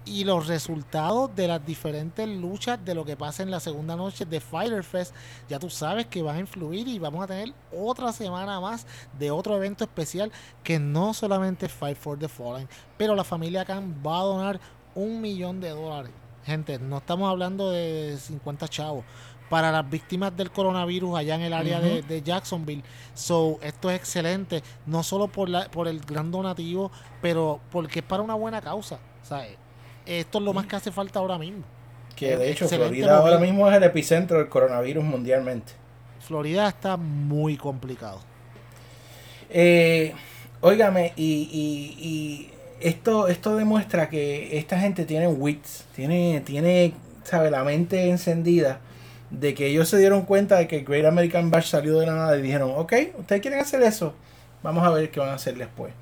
y los resultados de las diferentes luchas de lo que pasa en la segunda noche de Fighter Fest, ya tú sabes que van a influir y vamos a tener otra semana más de otro evento especial que no solamente Fight for the Fallen, pero la familia Khan va a donar un millón de dólares. Gente, no estamos hablando de 50 chavos. Para las víctimas del coronavirus allá en el área de, Jacksonville. So, esto es excelente, no solo por, la, por el gran donativo, pero porque es para una buena causa. ¿sabes? Esto es lo más que hace falta ahora mismo. Que de hecho Excelente Florida ahora mismo es el epicentro del coronavirus mundialmente. Florida está muy complicado. Eh, óigame, y, y- y esto, esto demuestra que esta gente tiene wits, tiene, tiene, sabe, la mente encendida de que ellos se dieron cuenta de que Great American Bash salió de la nada y dijeron, ok, ustedes quieren hacer eso, vamos a ver qué van a hacer después.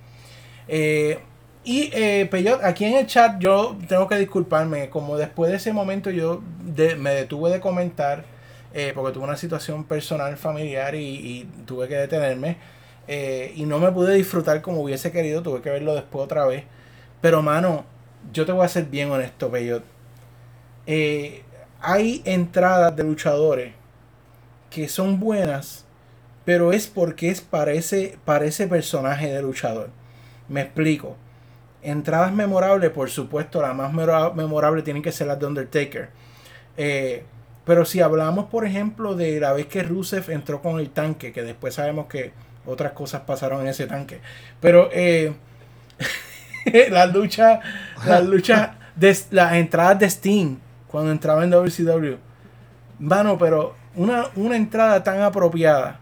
Eh, y eh, Peyot, aquí en el chat yo tengo que disculparme, como después de ese momento yo me detuve de comentar, eh, porque tuve una situación personal, familiar y tuve que detenerme. Eh, y no me pude disfrutar como hubiese querido, tuve que verlo después otra vez. Pero mano, yo te voy a ser bien honesto, Peyot. Eh, hay entradas de luchadores que son buenas, pero es porque es para ese, para ese personaje de luchador. Me explico. Entradas memorables, por supuesto, la más mero- memorable tienen que ser las de Undertaker. Eh, pero si hablamos, por ejemplo, de la vez que Rusev entró con el tanque, que después sabemos que otras cosas pasaron en ese tanque. Pero eh, las luchas, las luchas, de, las entradas de Steam, cuando entraba en WCW. Mano, pero una, una entrada tan apropiada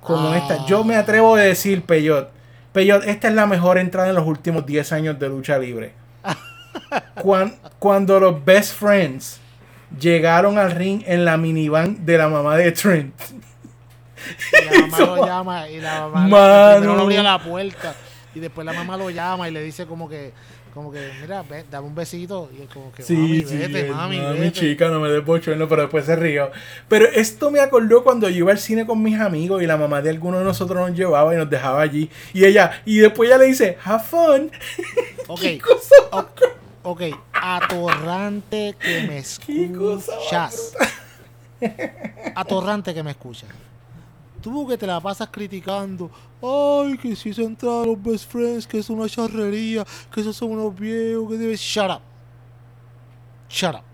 como Ah. esta, yo me atrevo a decir, Peyot, Peyot, esta es la mejor entrada en los últimos 10 años de lucha libre. Cuan- cuando los Best Friends llegaron al ring en la minivan de la mamá de Trent. Y la mamá lo llama y la mamá primero no abría la puerta y después la mamá lo llama y le dice como que como que mira ve, dame un besito y él como que mami vete eh, mami, mami, vete chica, no me des bochorno, pero después se rió. Pero esto me acordó cuando yo iba al cine con mis amigos y la mamá de alguno de nosotros nos llevaba y nos dejaba allí. Y ella, y después ella le dice, have fun. ok ¿Qué cosa ok atorrante que me escuchas. atorrante que me escuchas tú que te la pasas criticando ay que si se entraron los best friends que es una charrería que esos son unos viejos que debes shut up shut up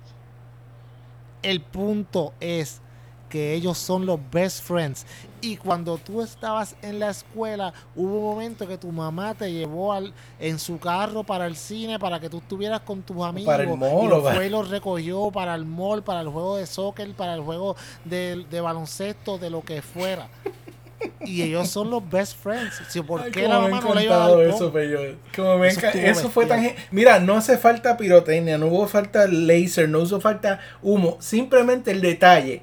el punto es que ellos son los best friends. Y cuando tú estabas en la escuela, hubo un momento que tu mamá te llevó al, en su carro para el cine para que tú estuvieras con tus amigos. Para el mall, y fue y los recogió para el mall, para el juego de soccer, para el juego de, de baloncesto, de lo que fuera. Y ellos son los best friends. Si, ¿Por Ay, qué la mamá no le iba a dar eso. Como me Eso eso fue tan... Mira, no hace falta pirotecnia, no hubo falta laser, no hizo falta humo. Simplemente el detalle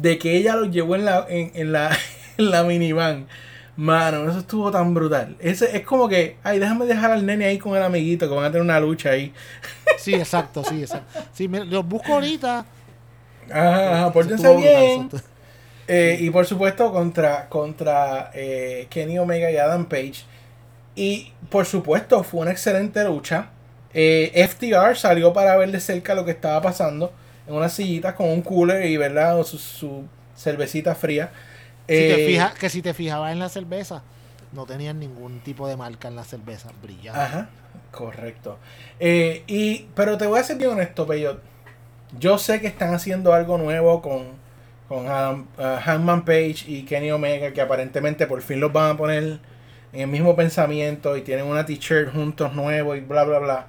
de que ella lo llevó en la, en, en la, en la minivan. Mano, eso estuvo tan brutal. Ese, es como que, ay, déjame dejar al nene ahí con el amiguito, que van a tener una lucha ahí. Sí, exacto, sí, exacto. Sí, mira, los busco ahorita. Ajá, ajá, pórtense brutal, bien. Eh, y por supuesto contra, contra eh, Kenny Omega y Adam Page. Y por supuesto fue una excelente lucha. Eh, FTR salió para ver de cerca lo que estaba pasando en una sillita con un cooler y ¿verdad? su, su cervecita fría. Si te Eh, fijas, que si te fijabas en la cerveza, no tenían ningún tipo de marca en la cerveza, brillante. Ajá, correcto. Eh, y, pero te voy a ser bien honesto, Peyot. Yo sé que están haciendo algo nuevo con, con Adam- uh, Hangman Page y Kenny Omega, que aparentemente por fin los van a poner en el mismo pensamiento y tienen una t-shirt juntos nuevo y bla, bla, bla.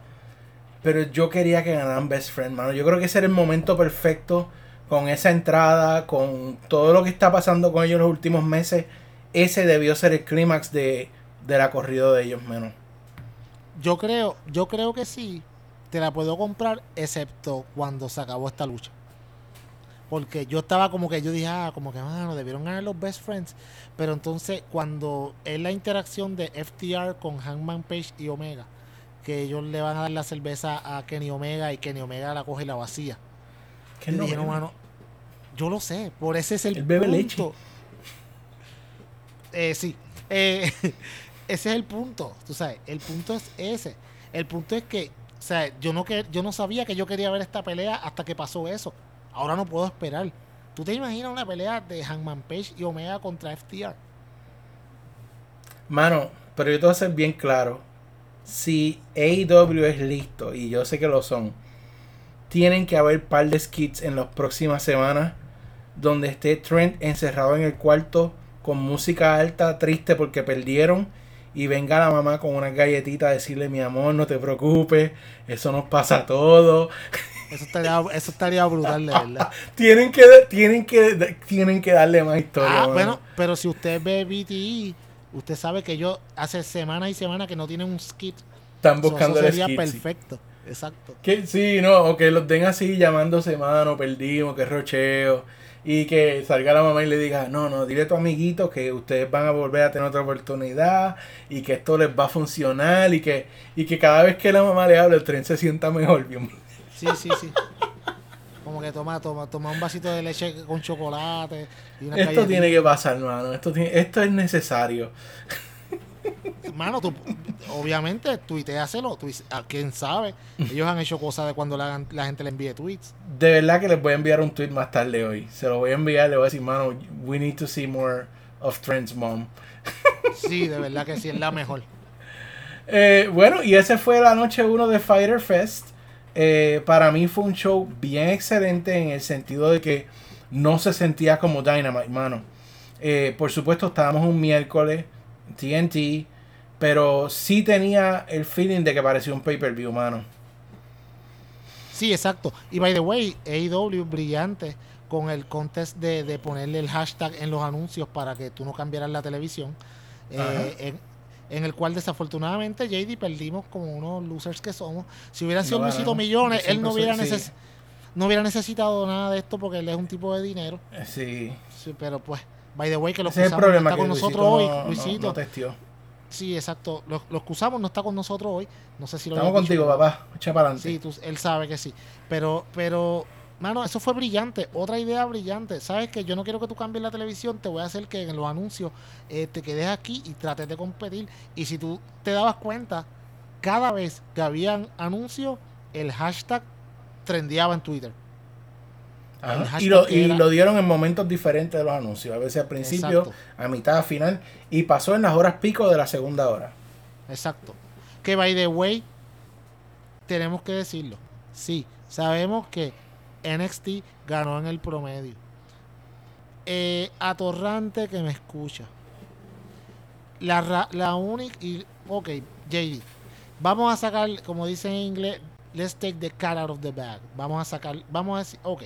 Pero yo quería que ganaran Best Friend, mano. Yo creo que ese era el momento perfecto con esa entrada, con todo lo que está pasando con ellos los últimos meses. Ese debió ser el clímax de, de la corrida de ellos, menos. Yo creo, yo creo que sí, te la puedo comprar, excepto cuando se acabó esta lucha. Porque yo estaba como que yo dije, ah, como que mano, debieron ganar los best friends. Pero entonces, cuando es la interacción de FTR con Hangman Page y Omega, que ellos le van a dar la cerveza a Kenny Omega y Kenny Omega la coge y la vacía. Que Y no mano, yo lo sé, por ese es el Él bebe punto. leche. Eh, sí. Eh, ese es el punto. Tú sabes, el punto es ese. El punto es que, o sea, yo no, que, yo no sabía que yo quería ver esta pelea hasta que pasó eso. Ahora no puedo esperar. ¿Tú te imaginas una pelea de Hangman Page y Omega contra FTR? Mano, pero yo te voy a ser bien claro. Si AEW es listo, y yo sé que lo son, tienen que haber par de skits en las próximas semanas donde esté Trent encerrado en el cuarto con música alta, triste porque perdieron. Y venga la mamá con una galletita a decirle, mi amor, no te preocupes, eso nos pasa a todos. Eso estaría, eso estaría brutal, de verdad. tienen que, tienen que, tienen que darle más historia. Ah, bueno, pero si usted ve BTE, usted sabe que ellos hace semanas y semanas que no tienen un skit. Están So, buscando eso el sería skit, sí. perfecto. Exacto. Que sí, no, o que los den así llamándose mano, perdimos, que rocheo. Y que salga la mamá y le diga, no, no, dile a tu amiguito que ustedes van a volver a tener otra oportunidad y que esto les va a funcionar y que, y que cada vez que la mamá le hable el tren se sienta mejor. Bien. Sí, sí, sí. Como que toma, toma, toma un vasito de leche con chocolate. Y una Esto tiene que pasar, hermano. Esto, tiene- esto es necesario. Mano, tú, obviamente, tuiteaselo. tuit- a quién sabe. Ellos han hecho cosas de cuando la, la gente le envíe tweets. De verdad que les voy a enviar un tweet más tarde hoy. Se lo voy a enviar, le voy a decir, mano, we need to see more of Trent's mom. Sí, de verdad que sí, es la mejor. Eh, bueno, y ese fue la noche 1 de Fighter Fest. Eh, para mí fue un show bien excelente en el sentido de que no se sentía como Dynamite, mano. Eh, por supuesto, estábamos un miércoles, TNT, pero sí tenía el feeling de que parecía un pay-per-view, mano. Sí, exacto. Y by the way, AEW brillante con el contest de, de ponerle el hashtag en los anuncios para que tú no cambiaras la televisión. eh, en, en el cual desafortunadamente JD perdimos como unos losers que somos. Si hubiera sido No Luisito. Millones, él no hubiera, soy- neces- sí. no hubiera necesitado nada de esto porque él es un tipo de dinero. Eh, Sí. Sí, pero pues, by the way, que lo Ese es el excusamos, no problema está que con Luisito nosotros hoy. no, Luisito. testió. Sí, exacto. Lo, lo excusamos, no está con nosotros hoy. No sé si lo Estamos dicho, contigo, papá. Echa para adelante. Sí, tú- él sabe que sí. Pero, pero, mano, eso fue brillante. Otra idea brillante. Sabes que yo no quiero que tú cambies la televisión. Te voy a hacer que en los anuncios eh, te quedes aquí y trates de competir. Y si tú te dabas cuenta, cada vez que habían anuncios, el hashtag trendeaba en Twitter. Y, lo, y dieron en momentos diferentes de los anuncios. A veces al principio, Exacto. a mitad, a final. Y pasó en las horas pico de la segunda hora. Exacto. Que by the way, tenemos que decirlo. Sí, sabemos que NXT ganó en el promedio. Eh, atorrante que me escucha. La, la única. Ok, JD. Vamos a sacar, como dicen en inglés, let's take the cat out of the bag. Vamos a sacar. Vamos a decir. Ok.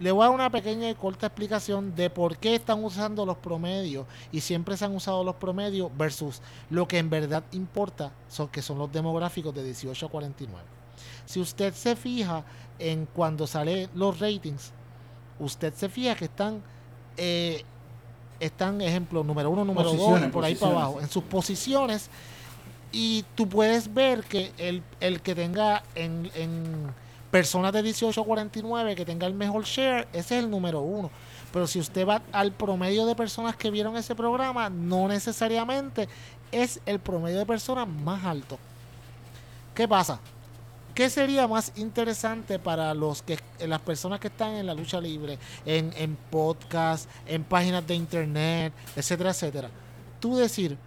Le voy a dar una pequeña y corta explicación de por qué están usando los promedios y siempre se han usado los promedios versus lo que en verdad importa, son que son los demográficos de 18 a 49. Si usted se fija en cuando salen los ratings, usted se fija que están, eh, están, ejemplo, número uno, número dos, y por ahí para abajo, en sus posiciones. Y tú puedes ver que el, el que tenga en, en personas de 18 a 49 que tenga el mejor share, ese es el número uno. Pero si usted va al promedio de personas que vieron ese programa, no necesariamente es el promedio de personas más alto. ¿Qué pasa? ¿Qué sería más interesante para los que las personas que están en la lucha libre, en, en podcast, en páginas de internet, etcétera, etcétera? Tú decir,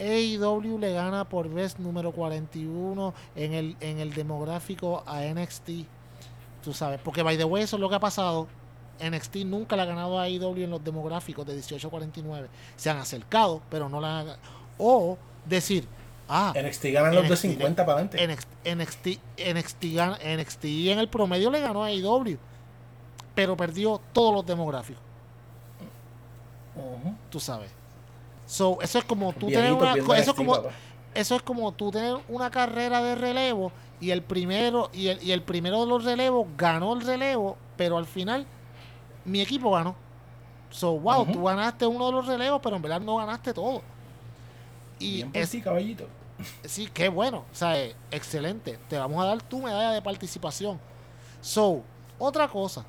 AEW le gana por vez número 41 en el, en el demográfico a NXT. Tú sabes, porque by the way, eso es lo que ha pasado. NXT nunca le ha ganado a AEW en los demográficos de 18 a 49. Se han acercado, pero no la han O decir, ah, NXT ganan los de NXT 50 para adelante. NXT, NXT, NXT, en el promedio le ganó a AEW, pero perdió todos los demográficos, Ujú. tú sabes. So, eso es como tú tener una, eso es como papá. eso es como tú tener una carrera de relevo y el primero y el, y el primero de los relevos ganó el relevo, pero al final mi equipo ganó. So, wow, Ujú. tú ganaste uno de los relevos, pero en verdad no ganaste todo. Y Bien por es, ti, caballito. Sí, qué bueno. O sea, eh, excelente. Te vamos a dar tu medalla de participación. So, otra cosa.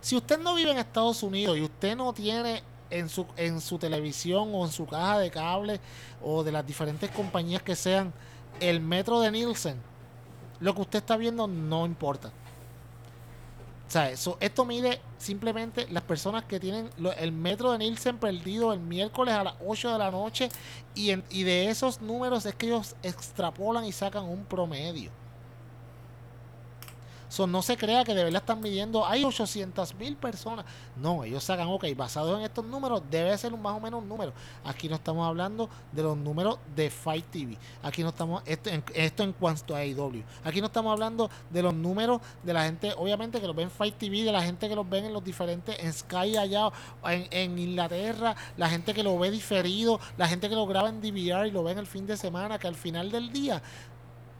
Si usted no vive en Estados Unidos y usted no tiene en su, en su televisión o en su caja de cable o de las diferentes compañías que sean el metro de Nielsen, lo que usted está viendo no importa. O sea, eso, esto mide simplemente las personas que tienen lo- el metro de Nielsen perdido el miércoles a las 8 de la noche y, en- y de esos números es que ellos extrapolan y sacan un promedio. So, no se crea que de verdad están midiendo, hay 800 mil personas. No, ellos sacan, ok, basados en estos números, debe ser un más o menos un número. Aquí no estamos hablando de los números de Fight TV. Aquí no estamos, esto en, esto en cuanto a AEW. Aquí no estamos hablando de los números de la gente, obviamente que los ven Fight TV, de la gente que los ven en los diferentes, en Sky allá, en, en Inglaterra, la gente que lo ve diferido, la gente que lo graba en DVR y lo ve en el fin de semana, que al final del día,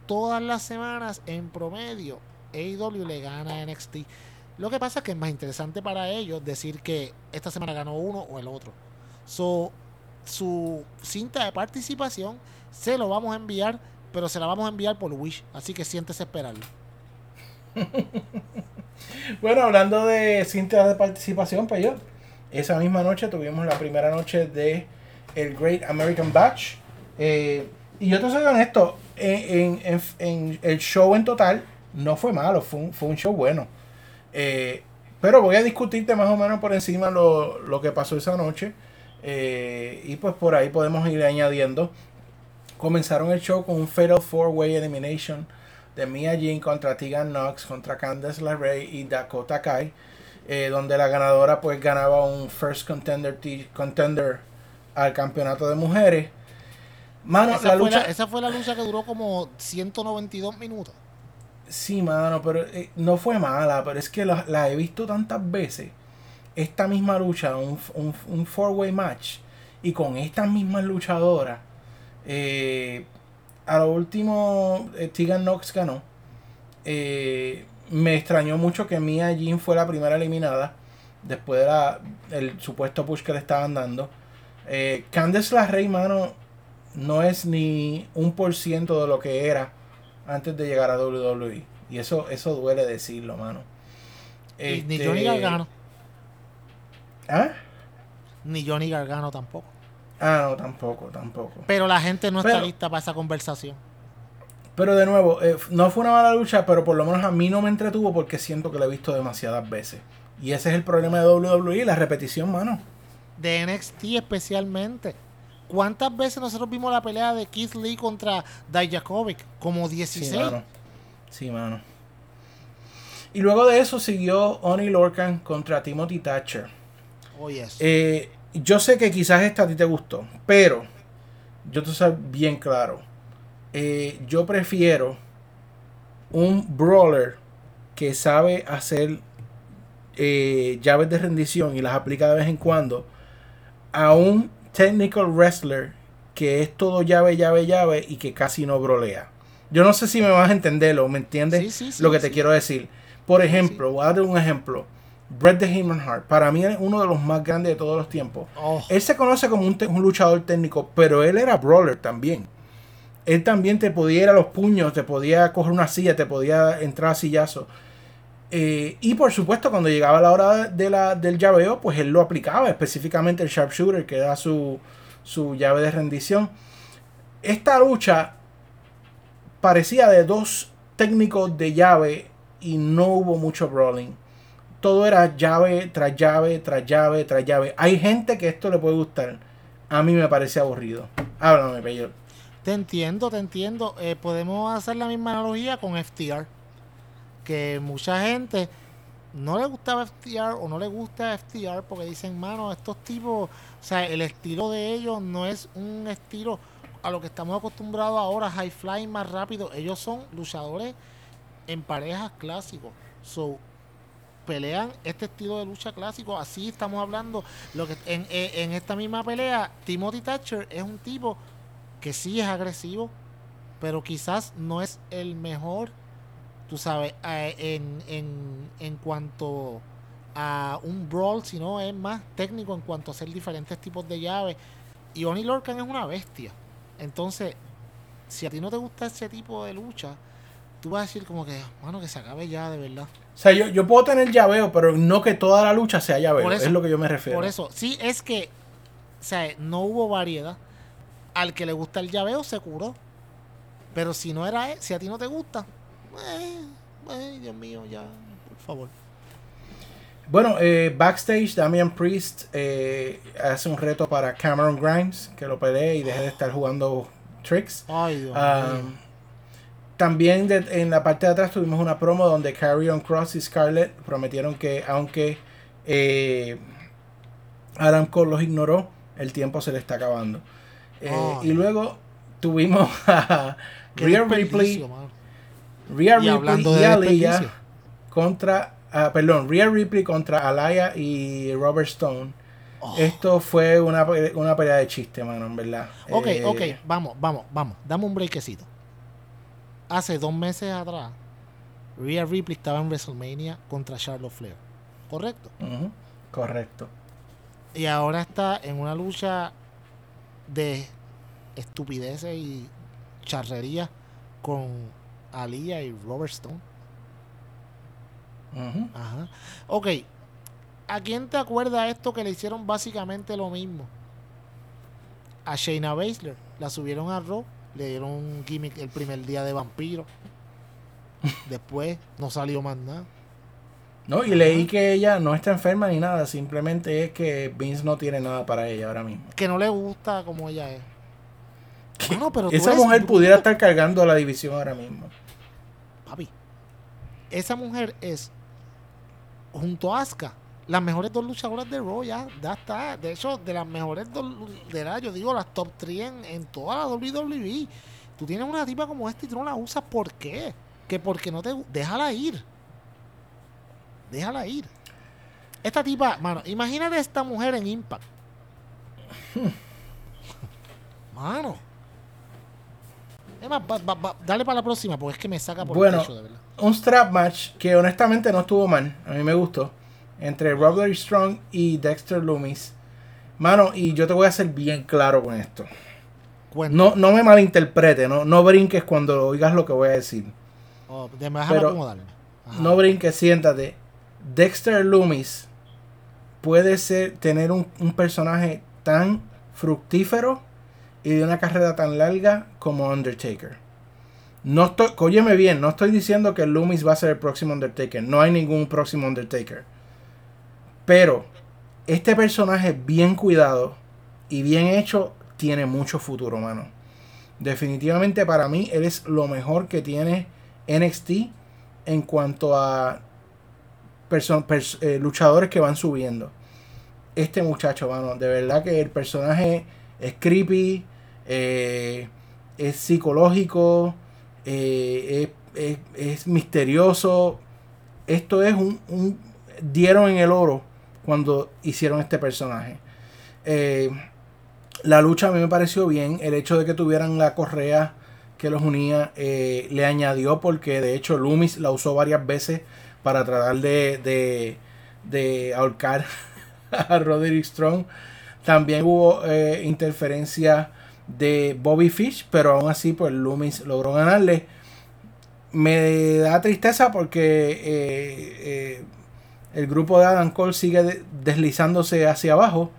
todas las semanas en promedio, AEW le gana a NXT. Lo que pasa es que es más interesante para ellos decir que esta semana ganó uno o el otro. So, su cinta de participación se lo vamos a enviar, pero se la vamos a enviar por Wish. Así que siéntese esperarlo. Bueno, hablando de cintas de participación, pues yo, esa misma noche tuvimos la primera noche de el Great American Batch. Eh, y yo te soy honesto, en, en- en- en el show en total no fue malo, fue un, fue un show bueno. Eh, pero voy a discutirte más o menos por encima lo, lo que pasó esa noche. Eh, y pues por ahí podemos ir añadiendo. Comenzaron el show con un Fatal Four Way Elimination de Mia Jin contra Tegan Knox, contra Candice LeRae y Dakota Kai, eh, donde la ganadora pues ganaba un First Contender, t- contender al campeonato de mujeres. Mano, esa, la fue lucha... la, esa fue la lucha que duró como 192 minutos. Sí, mano, pero eh, no fue mala, pero es que la, la he visto tantas veces. Esta misma lucha, un, un, un four-way match, y con estas mismas luchadoras. eh, a lo último, eh, Tegan Knox ganó. Eh, me extrañó mucho que Mia Jin fue la primera eliminada. Después de la, el supuesto push que le estaban dando. Eh, Candice LeRae, mano, no es ni un por ciento de lo que era antes de llegar a WWE. Y eso, eso duele decirlo, mano. Y ni Este- Johnny Gargano. ¿Ah? Ni Johnny Gargano tampoco. Ah, no, tampoco, tampoco. Pero la gente no está lista para esa conversación. Pero de nuevo, eh, no fue una mala lucha, pero por lo menos a mí no me entretuvo porque siento que la he visto demasiadas veces. Y ese es el problema de WWE, la repetición, mano. De NXT especialmente. ¿Cuántas veces nosotros vimos la pelea de Keith Lee contra Dijakovic? Como 16. Sí, mano. Sí, mano. Y luego de eso siguió Oni Lorcan contra Timothy Thatcher. Oh, yes. Eh, yo sé que quizás esta a ti te gustó, pero yo te soy bien claro. Eh, yo prefiero un brawler que sabe hacer eh, llaves de rendición y las aplica de vez en cuando a un technical wrestler que es todo llave, llave, llave y que casi no brolea. Yo no sé si me vas a entenderlo, ¿me entiendes? Sí, sí, sí, lo que te quiero decir. Por ejemplo, voy a dar un ejemplo. Bret the Hitman Hart, para mí es uno de los más grandes de todos los tiempos. Oh. Él se conoce como un, un luchador técnico, pero él era brawler también. Él también te podía ir a los puños, te podía coger una silla, te podía entrar a sillazo. Eh, y por supuesto, cuando llegaba la hora de la, del llaveo, pues él lo aplicaba, específicamente el sharpshooter, que era su, su llave de rendición. Esta lucha parecía de dos técnicos de llave y no hubo mucho brawling. Todo era llave tras llave, tras llave, tras llave. Hay gente que esto le puede gustar. A mí me parece aburrido. Háblame, Peyo. Te entiendo, te entiendo. Eh, podemos hacer la misma analogía con FTR. Que mucha gente no le gustaba FTR o no le gusta FTR porque dicen, mano, estos tipos, o sea, el estilo de ellos no es un estilo a lo que estamos acostumbrados ahora, high flying más rápido. Ellos son luchadores en parejas clásicos. So, pelean este estilo de lucha clásico. Así estamos hablando. Lo que en- en esta misma pelea, Timothy Thatcher es un tipo que sí es agresivo, pero quizás no es el mejor, tú sabes, en, en, en cuanto a un brawl, sino es más técnico en cuanto a hacer diferentes tipos de llaves. Y Oni Lorcan es una bestia. Entonces, si a ti no te gusta ese tipo de lucha, tú vas a decir como que, mano, que se acabe ya, de verdad. O sea, yo, yo puedo tener llaveo, pero no que toda la lucha sea llaveo. Eso- es lo que yo me refiero. Por eso, sí, es que, o sea, no hubo variedad. Al que le gusta el llaveo se curó. Pero si no era si a ti no te gusta, ay, Dios mío, ya, por favor. Bueno, eh, backstage, Damian Priest eh, hace un reto para Cameron Grimes, que lo pelee y deje de estar jugando tricks. Ay, Dios Ah, también de- en la parte de atrás tuvimos una promo donde Carrion Cross y Scarlett prometieron que aunque eh, Adam Cole los ignoró, el tiempo se le está acabando. Eh, y luego tuvimos a Rhea Ripley. Rhea Y Ripley hablando y de Aliyah desperdicio. contra, ah, perdón, Rhea Ripley contra Alaya y Robert Stone. Oh. Esto fue una, una pelea de chiste, mano, en verdad. Ok, Eh, ok, vamos, vamos, vamos. Dame un breakcito. Hace dos meses atrás, Rhea Ripley estaba en WrestleMania contra Charlotte Flair. ¿Correcto? correcto. Y ahora está en una lucha de estupideces y charrería con Aliyah y Robert Stone. Ujú. Ajá. Ok. ¿A quién te acuerda esto que le hicieron básicamente lo mismo? A Shayna Baszler. La subieron a Raw. Le dieron un gimmick el primer día de vampiro. Después no salió más nada. No, y leí que ella no está enferma ni nada, simplemente es que Vince no tiene nada para ella ahora mismo. Que no le gusta como ella es. Mano, pero tú Esa eres mujer pudiera estar cargando la división ahora mismo. Papi. Esa mujer es, junto a Asuka, las mejores dos luchadoras de Raw. Ya, ya está. De hecho, de las mejores dos de la, yo digo, las top 3 en, en toda la WWE. Tú tienes una tipa como esta y tú no la usas. ¿Por qué? Que porque no te. Déjala ir. Déjala ir. Esta tipa, mano, imagínate esta mujer en Impact. Mano. Es más, va- va- va- dale para la próxima porque es que me saca por Bueno, el techo, de verdad. un strap match que honestamente no estuvo mal, a mí me gustó, entre Robert Strong y Dexter Loomis. Mano, y yo te voy a ser bien claro con esto. No, no me malinterprete, no, no brinques cuando oigas lo que voy a decir. Oh, de- pero- acomodarme. Ajá. No brinques, siéntate. Dexter Loomis puede ser tener un, un personaje tan fructífero y de una carrera tan larga como Undertaker. No estoy, óyeme bien, no estoy diciendo que Loomis va a ser el próximo Undertaker. No hay ningún próximo Undertaker. Pero este personaje bien cuidado y bien hecho tiene mucho futuro, mano. Definitivamente para mí él es lo mejor que tiene NXT en cuanto a eh, luchadores que van subiendo. Este muchacho, mano, de verdad que el personaje es creepy, eh, es psicológico, eh, es, es- es misterioso. Esto es un, Dieron en el oro cuando hicieron este personaje. Eh, la lucha a mí me pareció bien. El hecho de que tuvieran la correa que los unía le añadió porque de hecho Loomis la usó varias veces para tratar de, de, de ahorcar a Roderick Strong. También hubo interferencia de Bobby Fish, pero aún así pues Loomis logró ganarle. Me da tristeza porque eh, eh, el grupo de Adam Cole sigue de- deslizándose hacia abajo.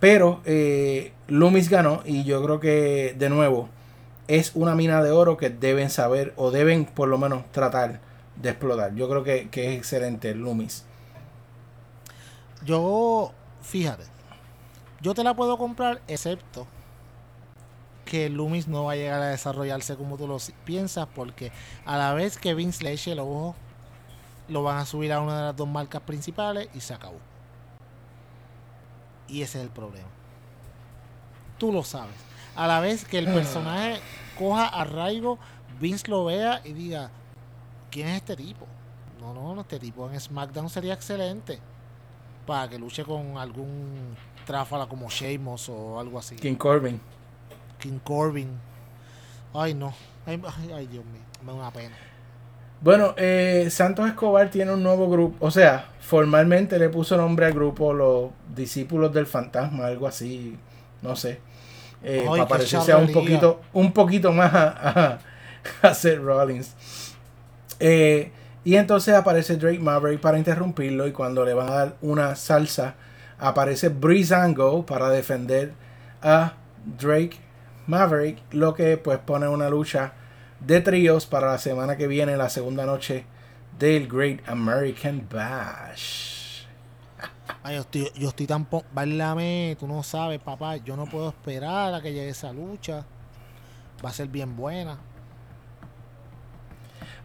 Pero eh, Loomis ganó y yo creo que de nuevo es una mina de oro que deben saber o deben por lo menos tratar de explotar. Yo creo que, que es excelente Loomis. Yo, fíjate, yo te la puedo comprar excepto que Loomis no va a llegar a desarrollarse como tú lo piensas porque a la vez que Vince le eche el ojo lo van a subir a una de las dos marcas principales y se acabó. Y ese es el problema. Tú lo sabes. A la vez que el personaje coja arraigo, Vince lo vea y diga, ¿quién es este tipo? No, no, no, este tipo en SmackDown sería excelente para que luche con algún tráfala como Sheamus o algo así. King Corbin. King Corbin. Ay, no. Ay, Dios mío. Me da una pena. Bueno, eh, Santos Escobar tiene un nuevo grupo. O sea, formalmente le puso nombre al grupo Los Discípulos del Fantasma, algo así. No sé. Eh, Ay, para parecerse a un poquito, un poquito más a, a, a Seth Rollins. Eh, y entonces aparece Drake Maverick para interrumpirlo y cuando le van a dar una salsa aparece Breezango para defender a Drake Maverick, lo que pues pone una lucha de tríos para la semana que viene, la segunda noche del Great American Bash. Ay, yo estoy, yo estoy tan... Báilame, tú no sabes, papá. Yo no puedo esperar a que llegue esa lucha. Va a ser bien buena.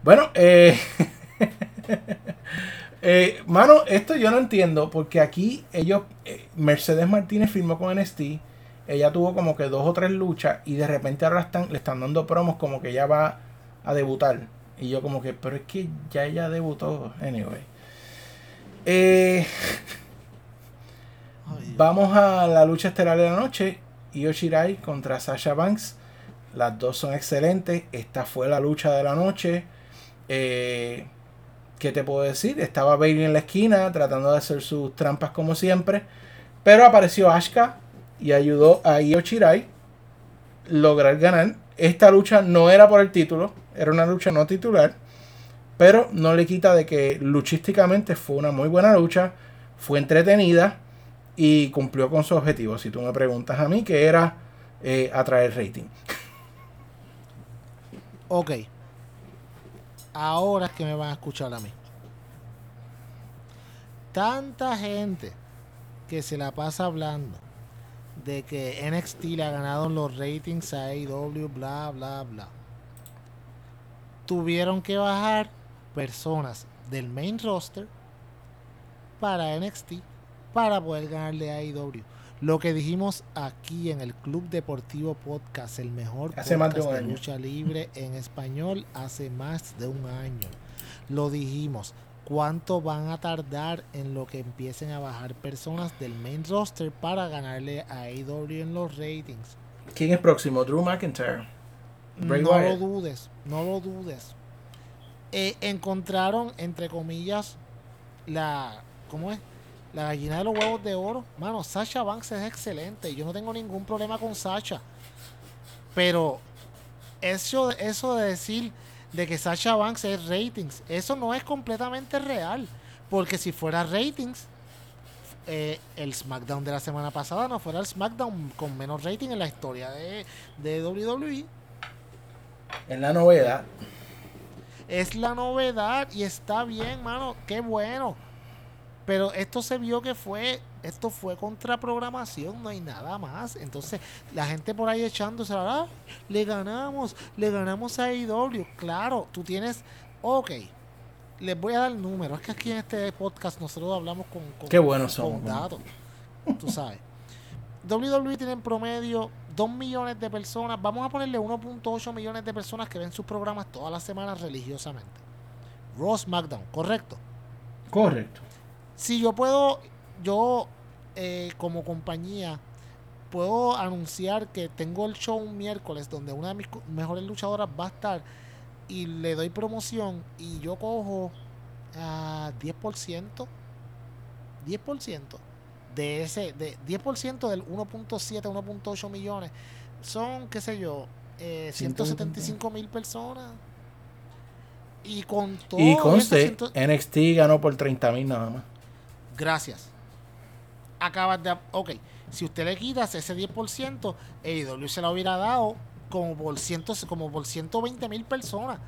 Bueno, eh, eh, mano, esto yo no entiendo porque aquí ellos, eh, Mercedes Martínez firmó con NXT, ella tuvo como que dos o tres luchas y de repente ahora están, le están dando promos como que ella va a debutar. Y yo como que, pero es que ya ella debutó, anyway. Eh, vamos a la lucha estelar de la noche, Io Shirai contra Sasha Banks. Las dos son excelentes. Esta fue la lucha de la noche. Eh, ¿Qué te puedo decir? Estaba Bailey en la esquina tratando de hacer sus trampas como siempre. Pero apareció Ashka y ayudó a Io Shirai lograr ganar. Esta lucha no era por el título, era una lucha no titular. Pero no le quita de que luchísticamente fue una muy buena lucha. Fue entretenida y cumplió con su objetivo. Si tú me preguntas a mí, que era eh, atraer rating. Ok. Ahora es que me van a escuchar a mí. Tanta gente que se la pasa hablando de que NXT le ha ganado los ratings a AEW, bla, bla, bla. Tuvieron que bajar personas del main roster para NXT para poder ganarle a AEW. Lo que dijimos aquí en el Club Deportivo Podcast, el mejor Hace de podcast año. lucha libre en español hace más de un año. Lo dijimos. ¿Cuánto van a tardar en lo que empiecen a bajar personas del main roster para ganarle a AEW en los ratings? ¿Quién es próximo? Drew McIntyre. Bray no lo dudes, no lo dudes. Eh, encontraron, entre comillas, la. ¿Cómo es? La gallina de los huevos de oro. Mano, Sasha Banks es excelente. Yo no tengo ningún problema con Sasha. Pero eso, eso de decir de que Sasha Banks es ratings, eso no es completamente real. Porque si fuera ratings, eh, el SmackDown de la semana pasada no fuera el SmackDown con menos rating en la historia de, de WWE. En la novedad. Es la novedad y está bien, mano. Qué bueno. Pero esto se vio que fue, esto fue contra programación, no hay nada más. Entonces, la gente por ahí echándose, ah, le ganamos, le ganamos a IW. Claro, tú tienes, ok, les voy a dar números. Es que aquí en este podcast nosotros hablamos con, con- Qué buenos con somos, datos. Tú sabes. WWE tiene en promedio 2 millones de personas. Vamos a ponerle 1.8 millones de personas que ven sus programas todas las semanas religiosamente. Raw SmackDown, correcto. Correcto. Si yo puedo, yo eh, como compañía, puedo anunciar que tengo el show un miércoles donde una de mis mejores luchadoras va a estar y le doy promoción y yo cojo a 10%, 10% de ese, de 10% del 1.7, 1.8 millones, son, qué sé yo, eh, 175 mil personas. Y con todo y conste, 100 NXT ganó por 30 mil nada más. Gracias. Acabas de. Ok, si usted le quitas ese 10%, AEW se lo hubiera dado como por, ciento, como por 120 mil personas.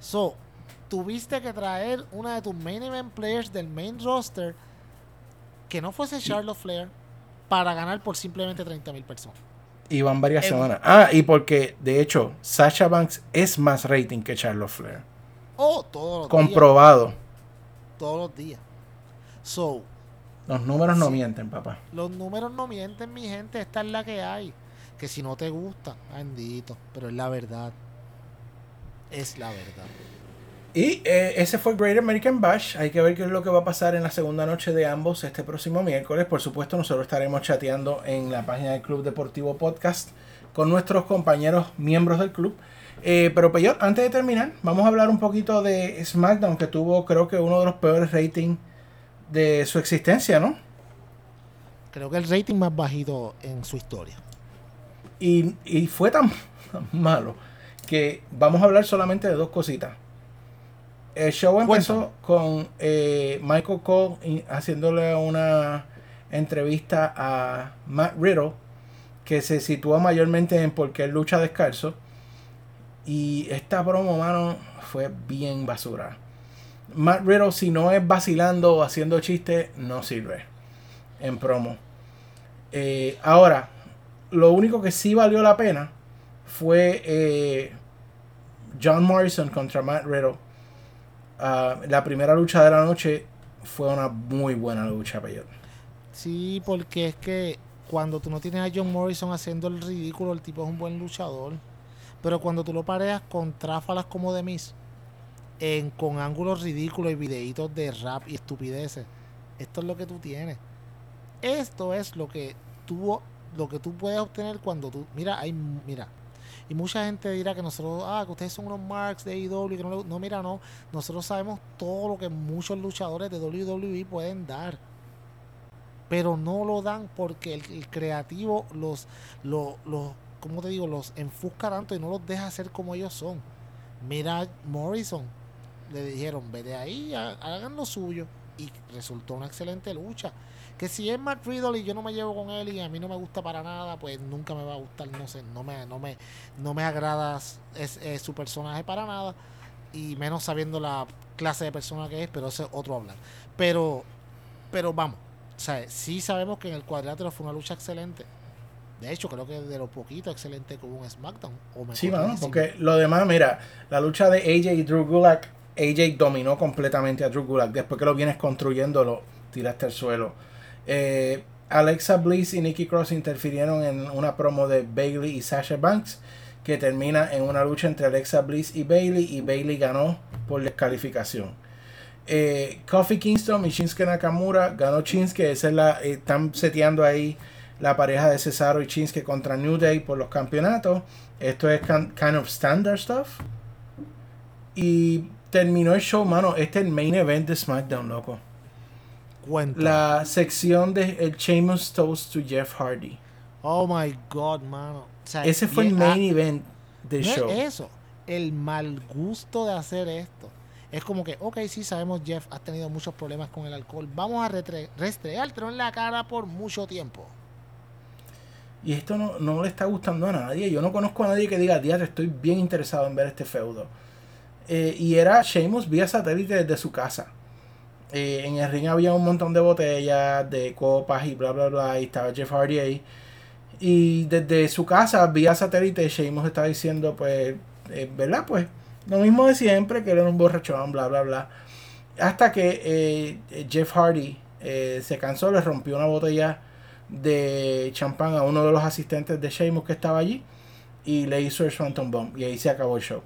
So, tuviste que traer una de tus main event players del main roster que no fuese Charlotte Flair para ganar por simplemente 30 mil personas. Y van varias El- semanas. Ah, y porque, de hecho, Sasha Banks es más rating que Charlotte Flair. O todos los días. Comprobado. Todos los días. So, Los números no Sí. mienten, papá. Los números no mienten, mi gente. Esta es la que hay. Que si no te gusta, bendito. Pero es la verdad. Es la verdad. Y eh, ese fue Great American Bash. Hay que ver qué es lo que va a pasar en la segunda noche de ambos este próximo miércoles. Por supuesto, nosotros estaremos chateando en la página del Club Deportivo Podcast con nuestros compañeros miembros del club. Eh, pero Peyot, antes de terminar, vamos a hablar un poquito de SmackDown, que tuvo creo que uno de los peores ratings de su existencia, ¿no? Creo que el rating más bajito en su historia. Y, y fue tan malo que vamos a hablar solamente de dos cositas. el show empezó con eh, Michael Cole haciéndole una entrevista a Matt Riddle, que se sitúa mayormente en por qué lucha descalzo. Y esta promo, mano, fue bien basura. Matt Riddle, si no es vacilando o haciendo chistes, no sirve en promo. Eh, ahora, lo único que sí valió la pena fue eh, John Morrison contra Matt Riddle. Ah, la primera lucha de la noche fue una muy buena lucha, Peyot. Sí, porque es que cuando tú no tienes a John Morrison haciendo el ridículo, el tipo es un buen luchador. Pero cuando tú lo pareas con tráfalas como de Miss, en, con ángulos ridículos y videitos de rap y estupideces, esto es lo que tú tienes. Esto es lo que tú, lo que tú puedes obtener cuando tú. Mira, hay. Mira. Y mucha gente dirá que nosotros, ah, que ustedes son unos marks de AEW, que no, no, mira, no. Nosotros sabemos todo lo que muchos luchadores de WWE pueden dar pero no lo dan porque el, el creativo los, los, los, ¿cómo te digo? Los enfusca tanto y no los deja ser como ellos son. Mira Morrison, le dijeron, vete ahí, ha- hagan lo suyo y resultó una excelente lucha. Que si es Matt Riddle y yo no me llevo con él y a mí no me gusta para nada, pues nunca me va a gustar, no sé, no me, no me, no me agrada es, es su personaje para nada y menos sabiendo la clase de persona que es, pero ese es otro hablar. Pero, pero vamos, o sea, sí sabemos que en el cuadrilátero fue una lucha excelente. De hecho, creo que de lo poquito excelente que hubo en SmackDown. O Sí, mano, porque lo demás, mira, la lucha de AJ y Drew Gulak, AJ dominó completamente a Drew Gulak. Después que lo vienes construyendo, lo tiraste al suelo. Eh, Alexa Bliss y Nikki Cross interfirieron en una promo de Bailey y Sasha Banks, que termina en una lucha entre Alexa Bliss y Bailey, y Bailey ganó por descalificación. Eh, Kofi Kingston y Shinsuke Nakamura ganó Shinsuke, esa es la, eh, están seteando ahí la pareja de Cesaro y Shinsuke contra New Day por los campeonatos. Esto es kind of standard stuff. Y terminó el show, mano. Este es el main event de SmackDown, loco. Cuenta. La sección de el Sheamus Toast to Jeff Hardy. Oh my God, mano. O sea, Ese fue el main ah, event del no es show. eso. El mal gusto de hacer esto. Es como que, ok, sí sabemos, Jeff, has tenido muchos problemas con el alcohol. Vamos a restregártelo en la cara por mucho tiempo. Y esto no, no le está gustando a nadie. Yo no conozco a nadie que diga, diablo, estoy bien interesado en ver este feudo. Eh, y era Sheamus vía satélite desde su casa. Eh, en el ring había un montón de botellas, de copas y bla, bla, bla. Y estaba Jeff Hardy ahí. Y desde su casa, vía satélite, Sheamus estaba diciendo, pues, eh, ¿verdad? Pues, lo mismo de siempre, que era un borrachón, bla, bla, bla. Hasta que Jeff Hardy se cansó, le rompió una botella de champán a uno de los asistentes de Sheamus que estaba allí y le hizo el Swanton Bomb y ahí se acabó el show.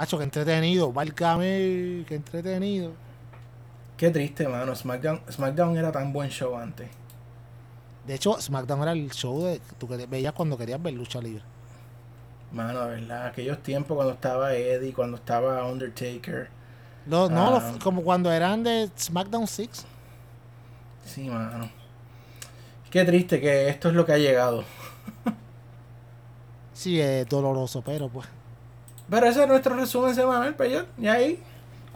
Hacho, que entretenido. Válgame, que entretenido. Qué triste, mano. SmackDown, SmackDown era tan buen show antes. De hecho, SmackDown era el show de tú que veías cuando querías ver lucha libre. Mano, de verdad, aquellos tiempos cuando estaba Eddie, cuando estaba Undertaker. No, no, Ah. los- como cuando eran de SmackDown 6. Sí, mano. Qué triste que esto es lo que ha llegado. Sí, es doloroso, pero pues. Pero ese es nuestro resumen semanal, Peyot. Y ahí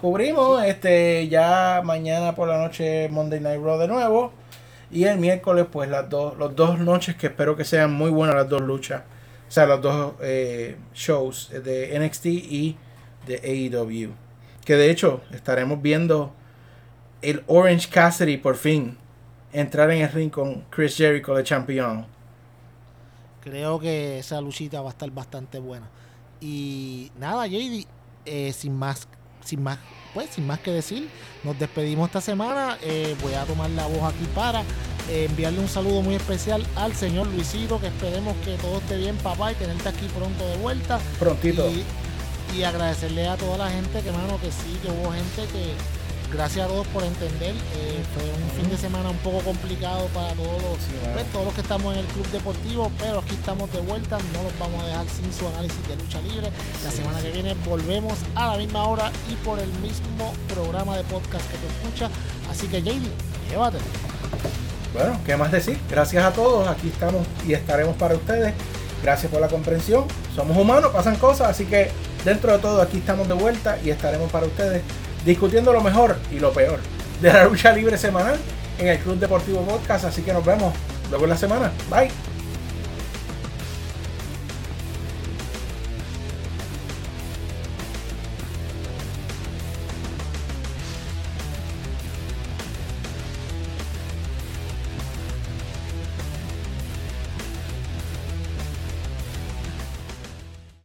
cubrimos. Este, ya mañana por la noche Monday Night Raw de nuevo. Y el miércoles, pues las dos, los dos noches que espero que sean muy buenas las dos luchas. O sea, los dos eh, shows de NXT y de AEW. Que de hecho estaremos viendo el Orange Cassidy por fin entrar en el ring con Chris Jericho, el campeón. Creo que esa luchita va a estar bastante buena. Y nada, JD, eh, sin más, sin más, pues sin más que decir, nos despedimos esta semana. Eh, voy a tomar la voz aquí para eh, enviarle un saludo muy especial al señor Luisito, que esperemos que todo esté bien, papá, y tenerte aquí pronto de vuelta. Prontito. Y, y agradecerle a toda la gente que, mano, que sí, que hubo gente que, gracias a todos por entender. eh, fue un fin de semana un poco complicado para todos los, pues, todos los que estamos en el club deportivo, pero aquí estamos de vuelta. No los vamos a dejar sin su análisis de lucha libre. La semana que viene volvemos a la misma hora y por el mismo programa de podcast que te escucha. Así que, JD, llévatelo. Bueno, ¿qué más decir? Gracias a todos, aquí estamos y estaremos para ustedes. Gracias por la comprensión. Somos humanos, pasan cosas, así que dentro de todo aquí estamos de vuelta y estaremos para ustedes discutiendo lo mejor y lo peor de la lucha libre semanal en el Club Deportivo Podcast. Así que nos vemos luego en la semana. Bye.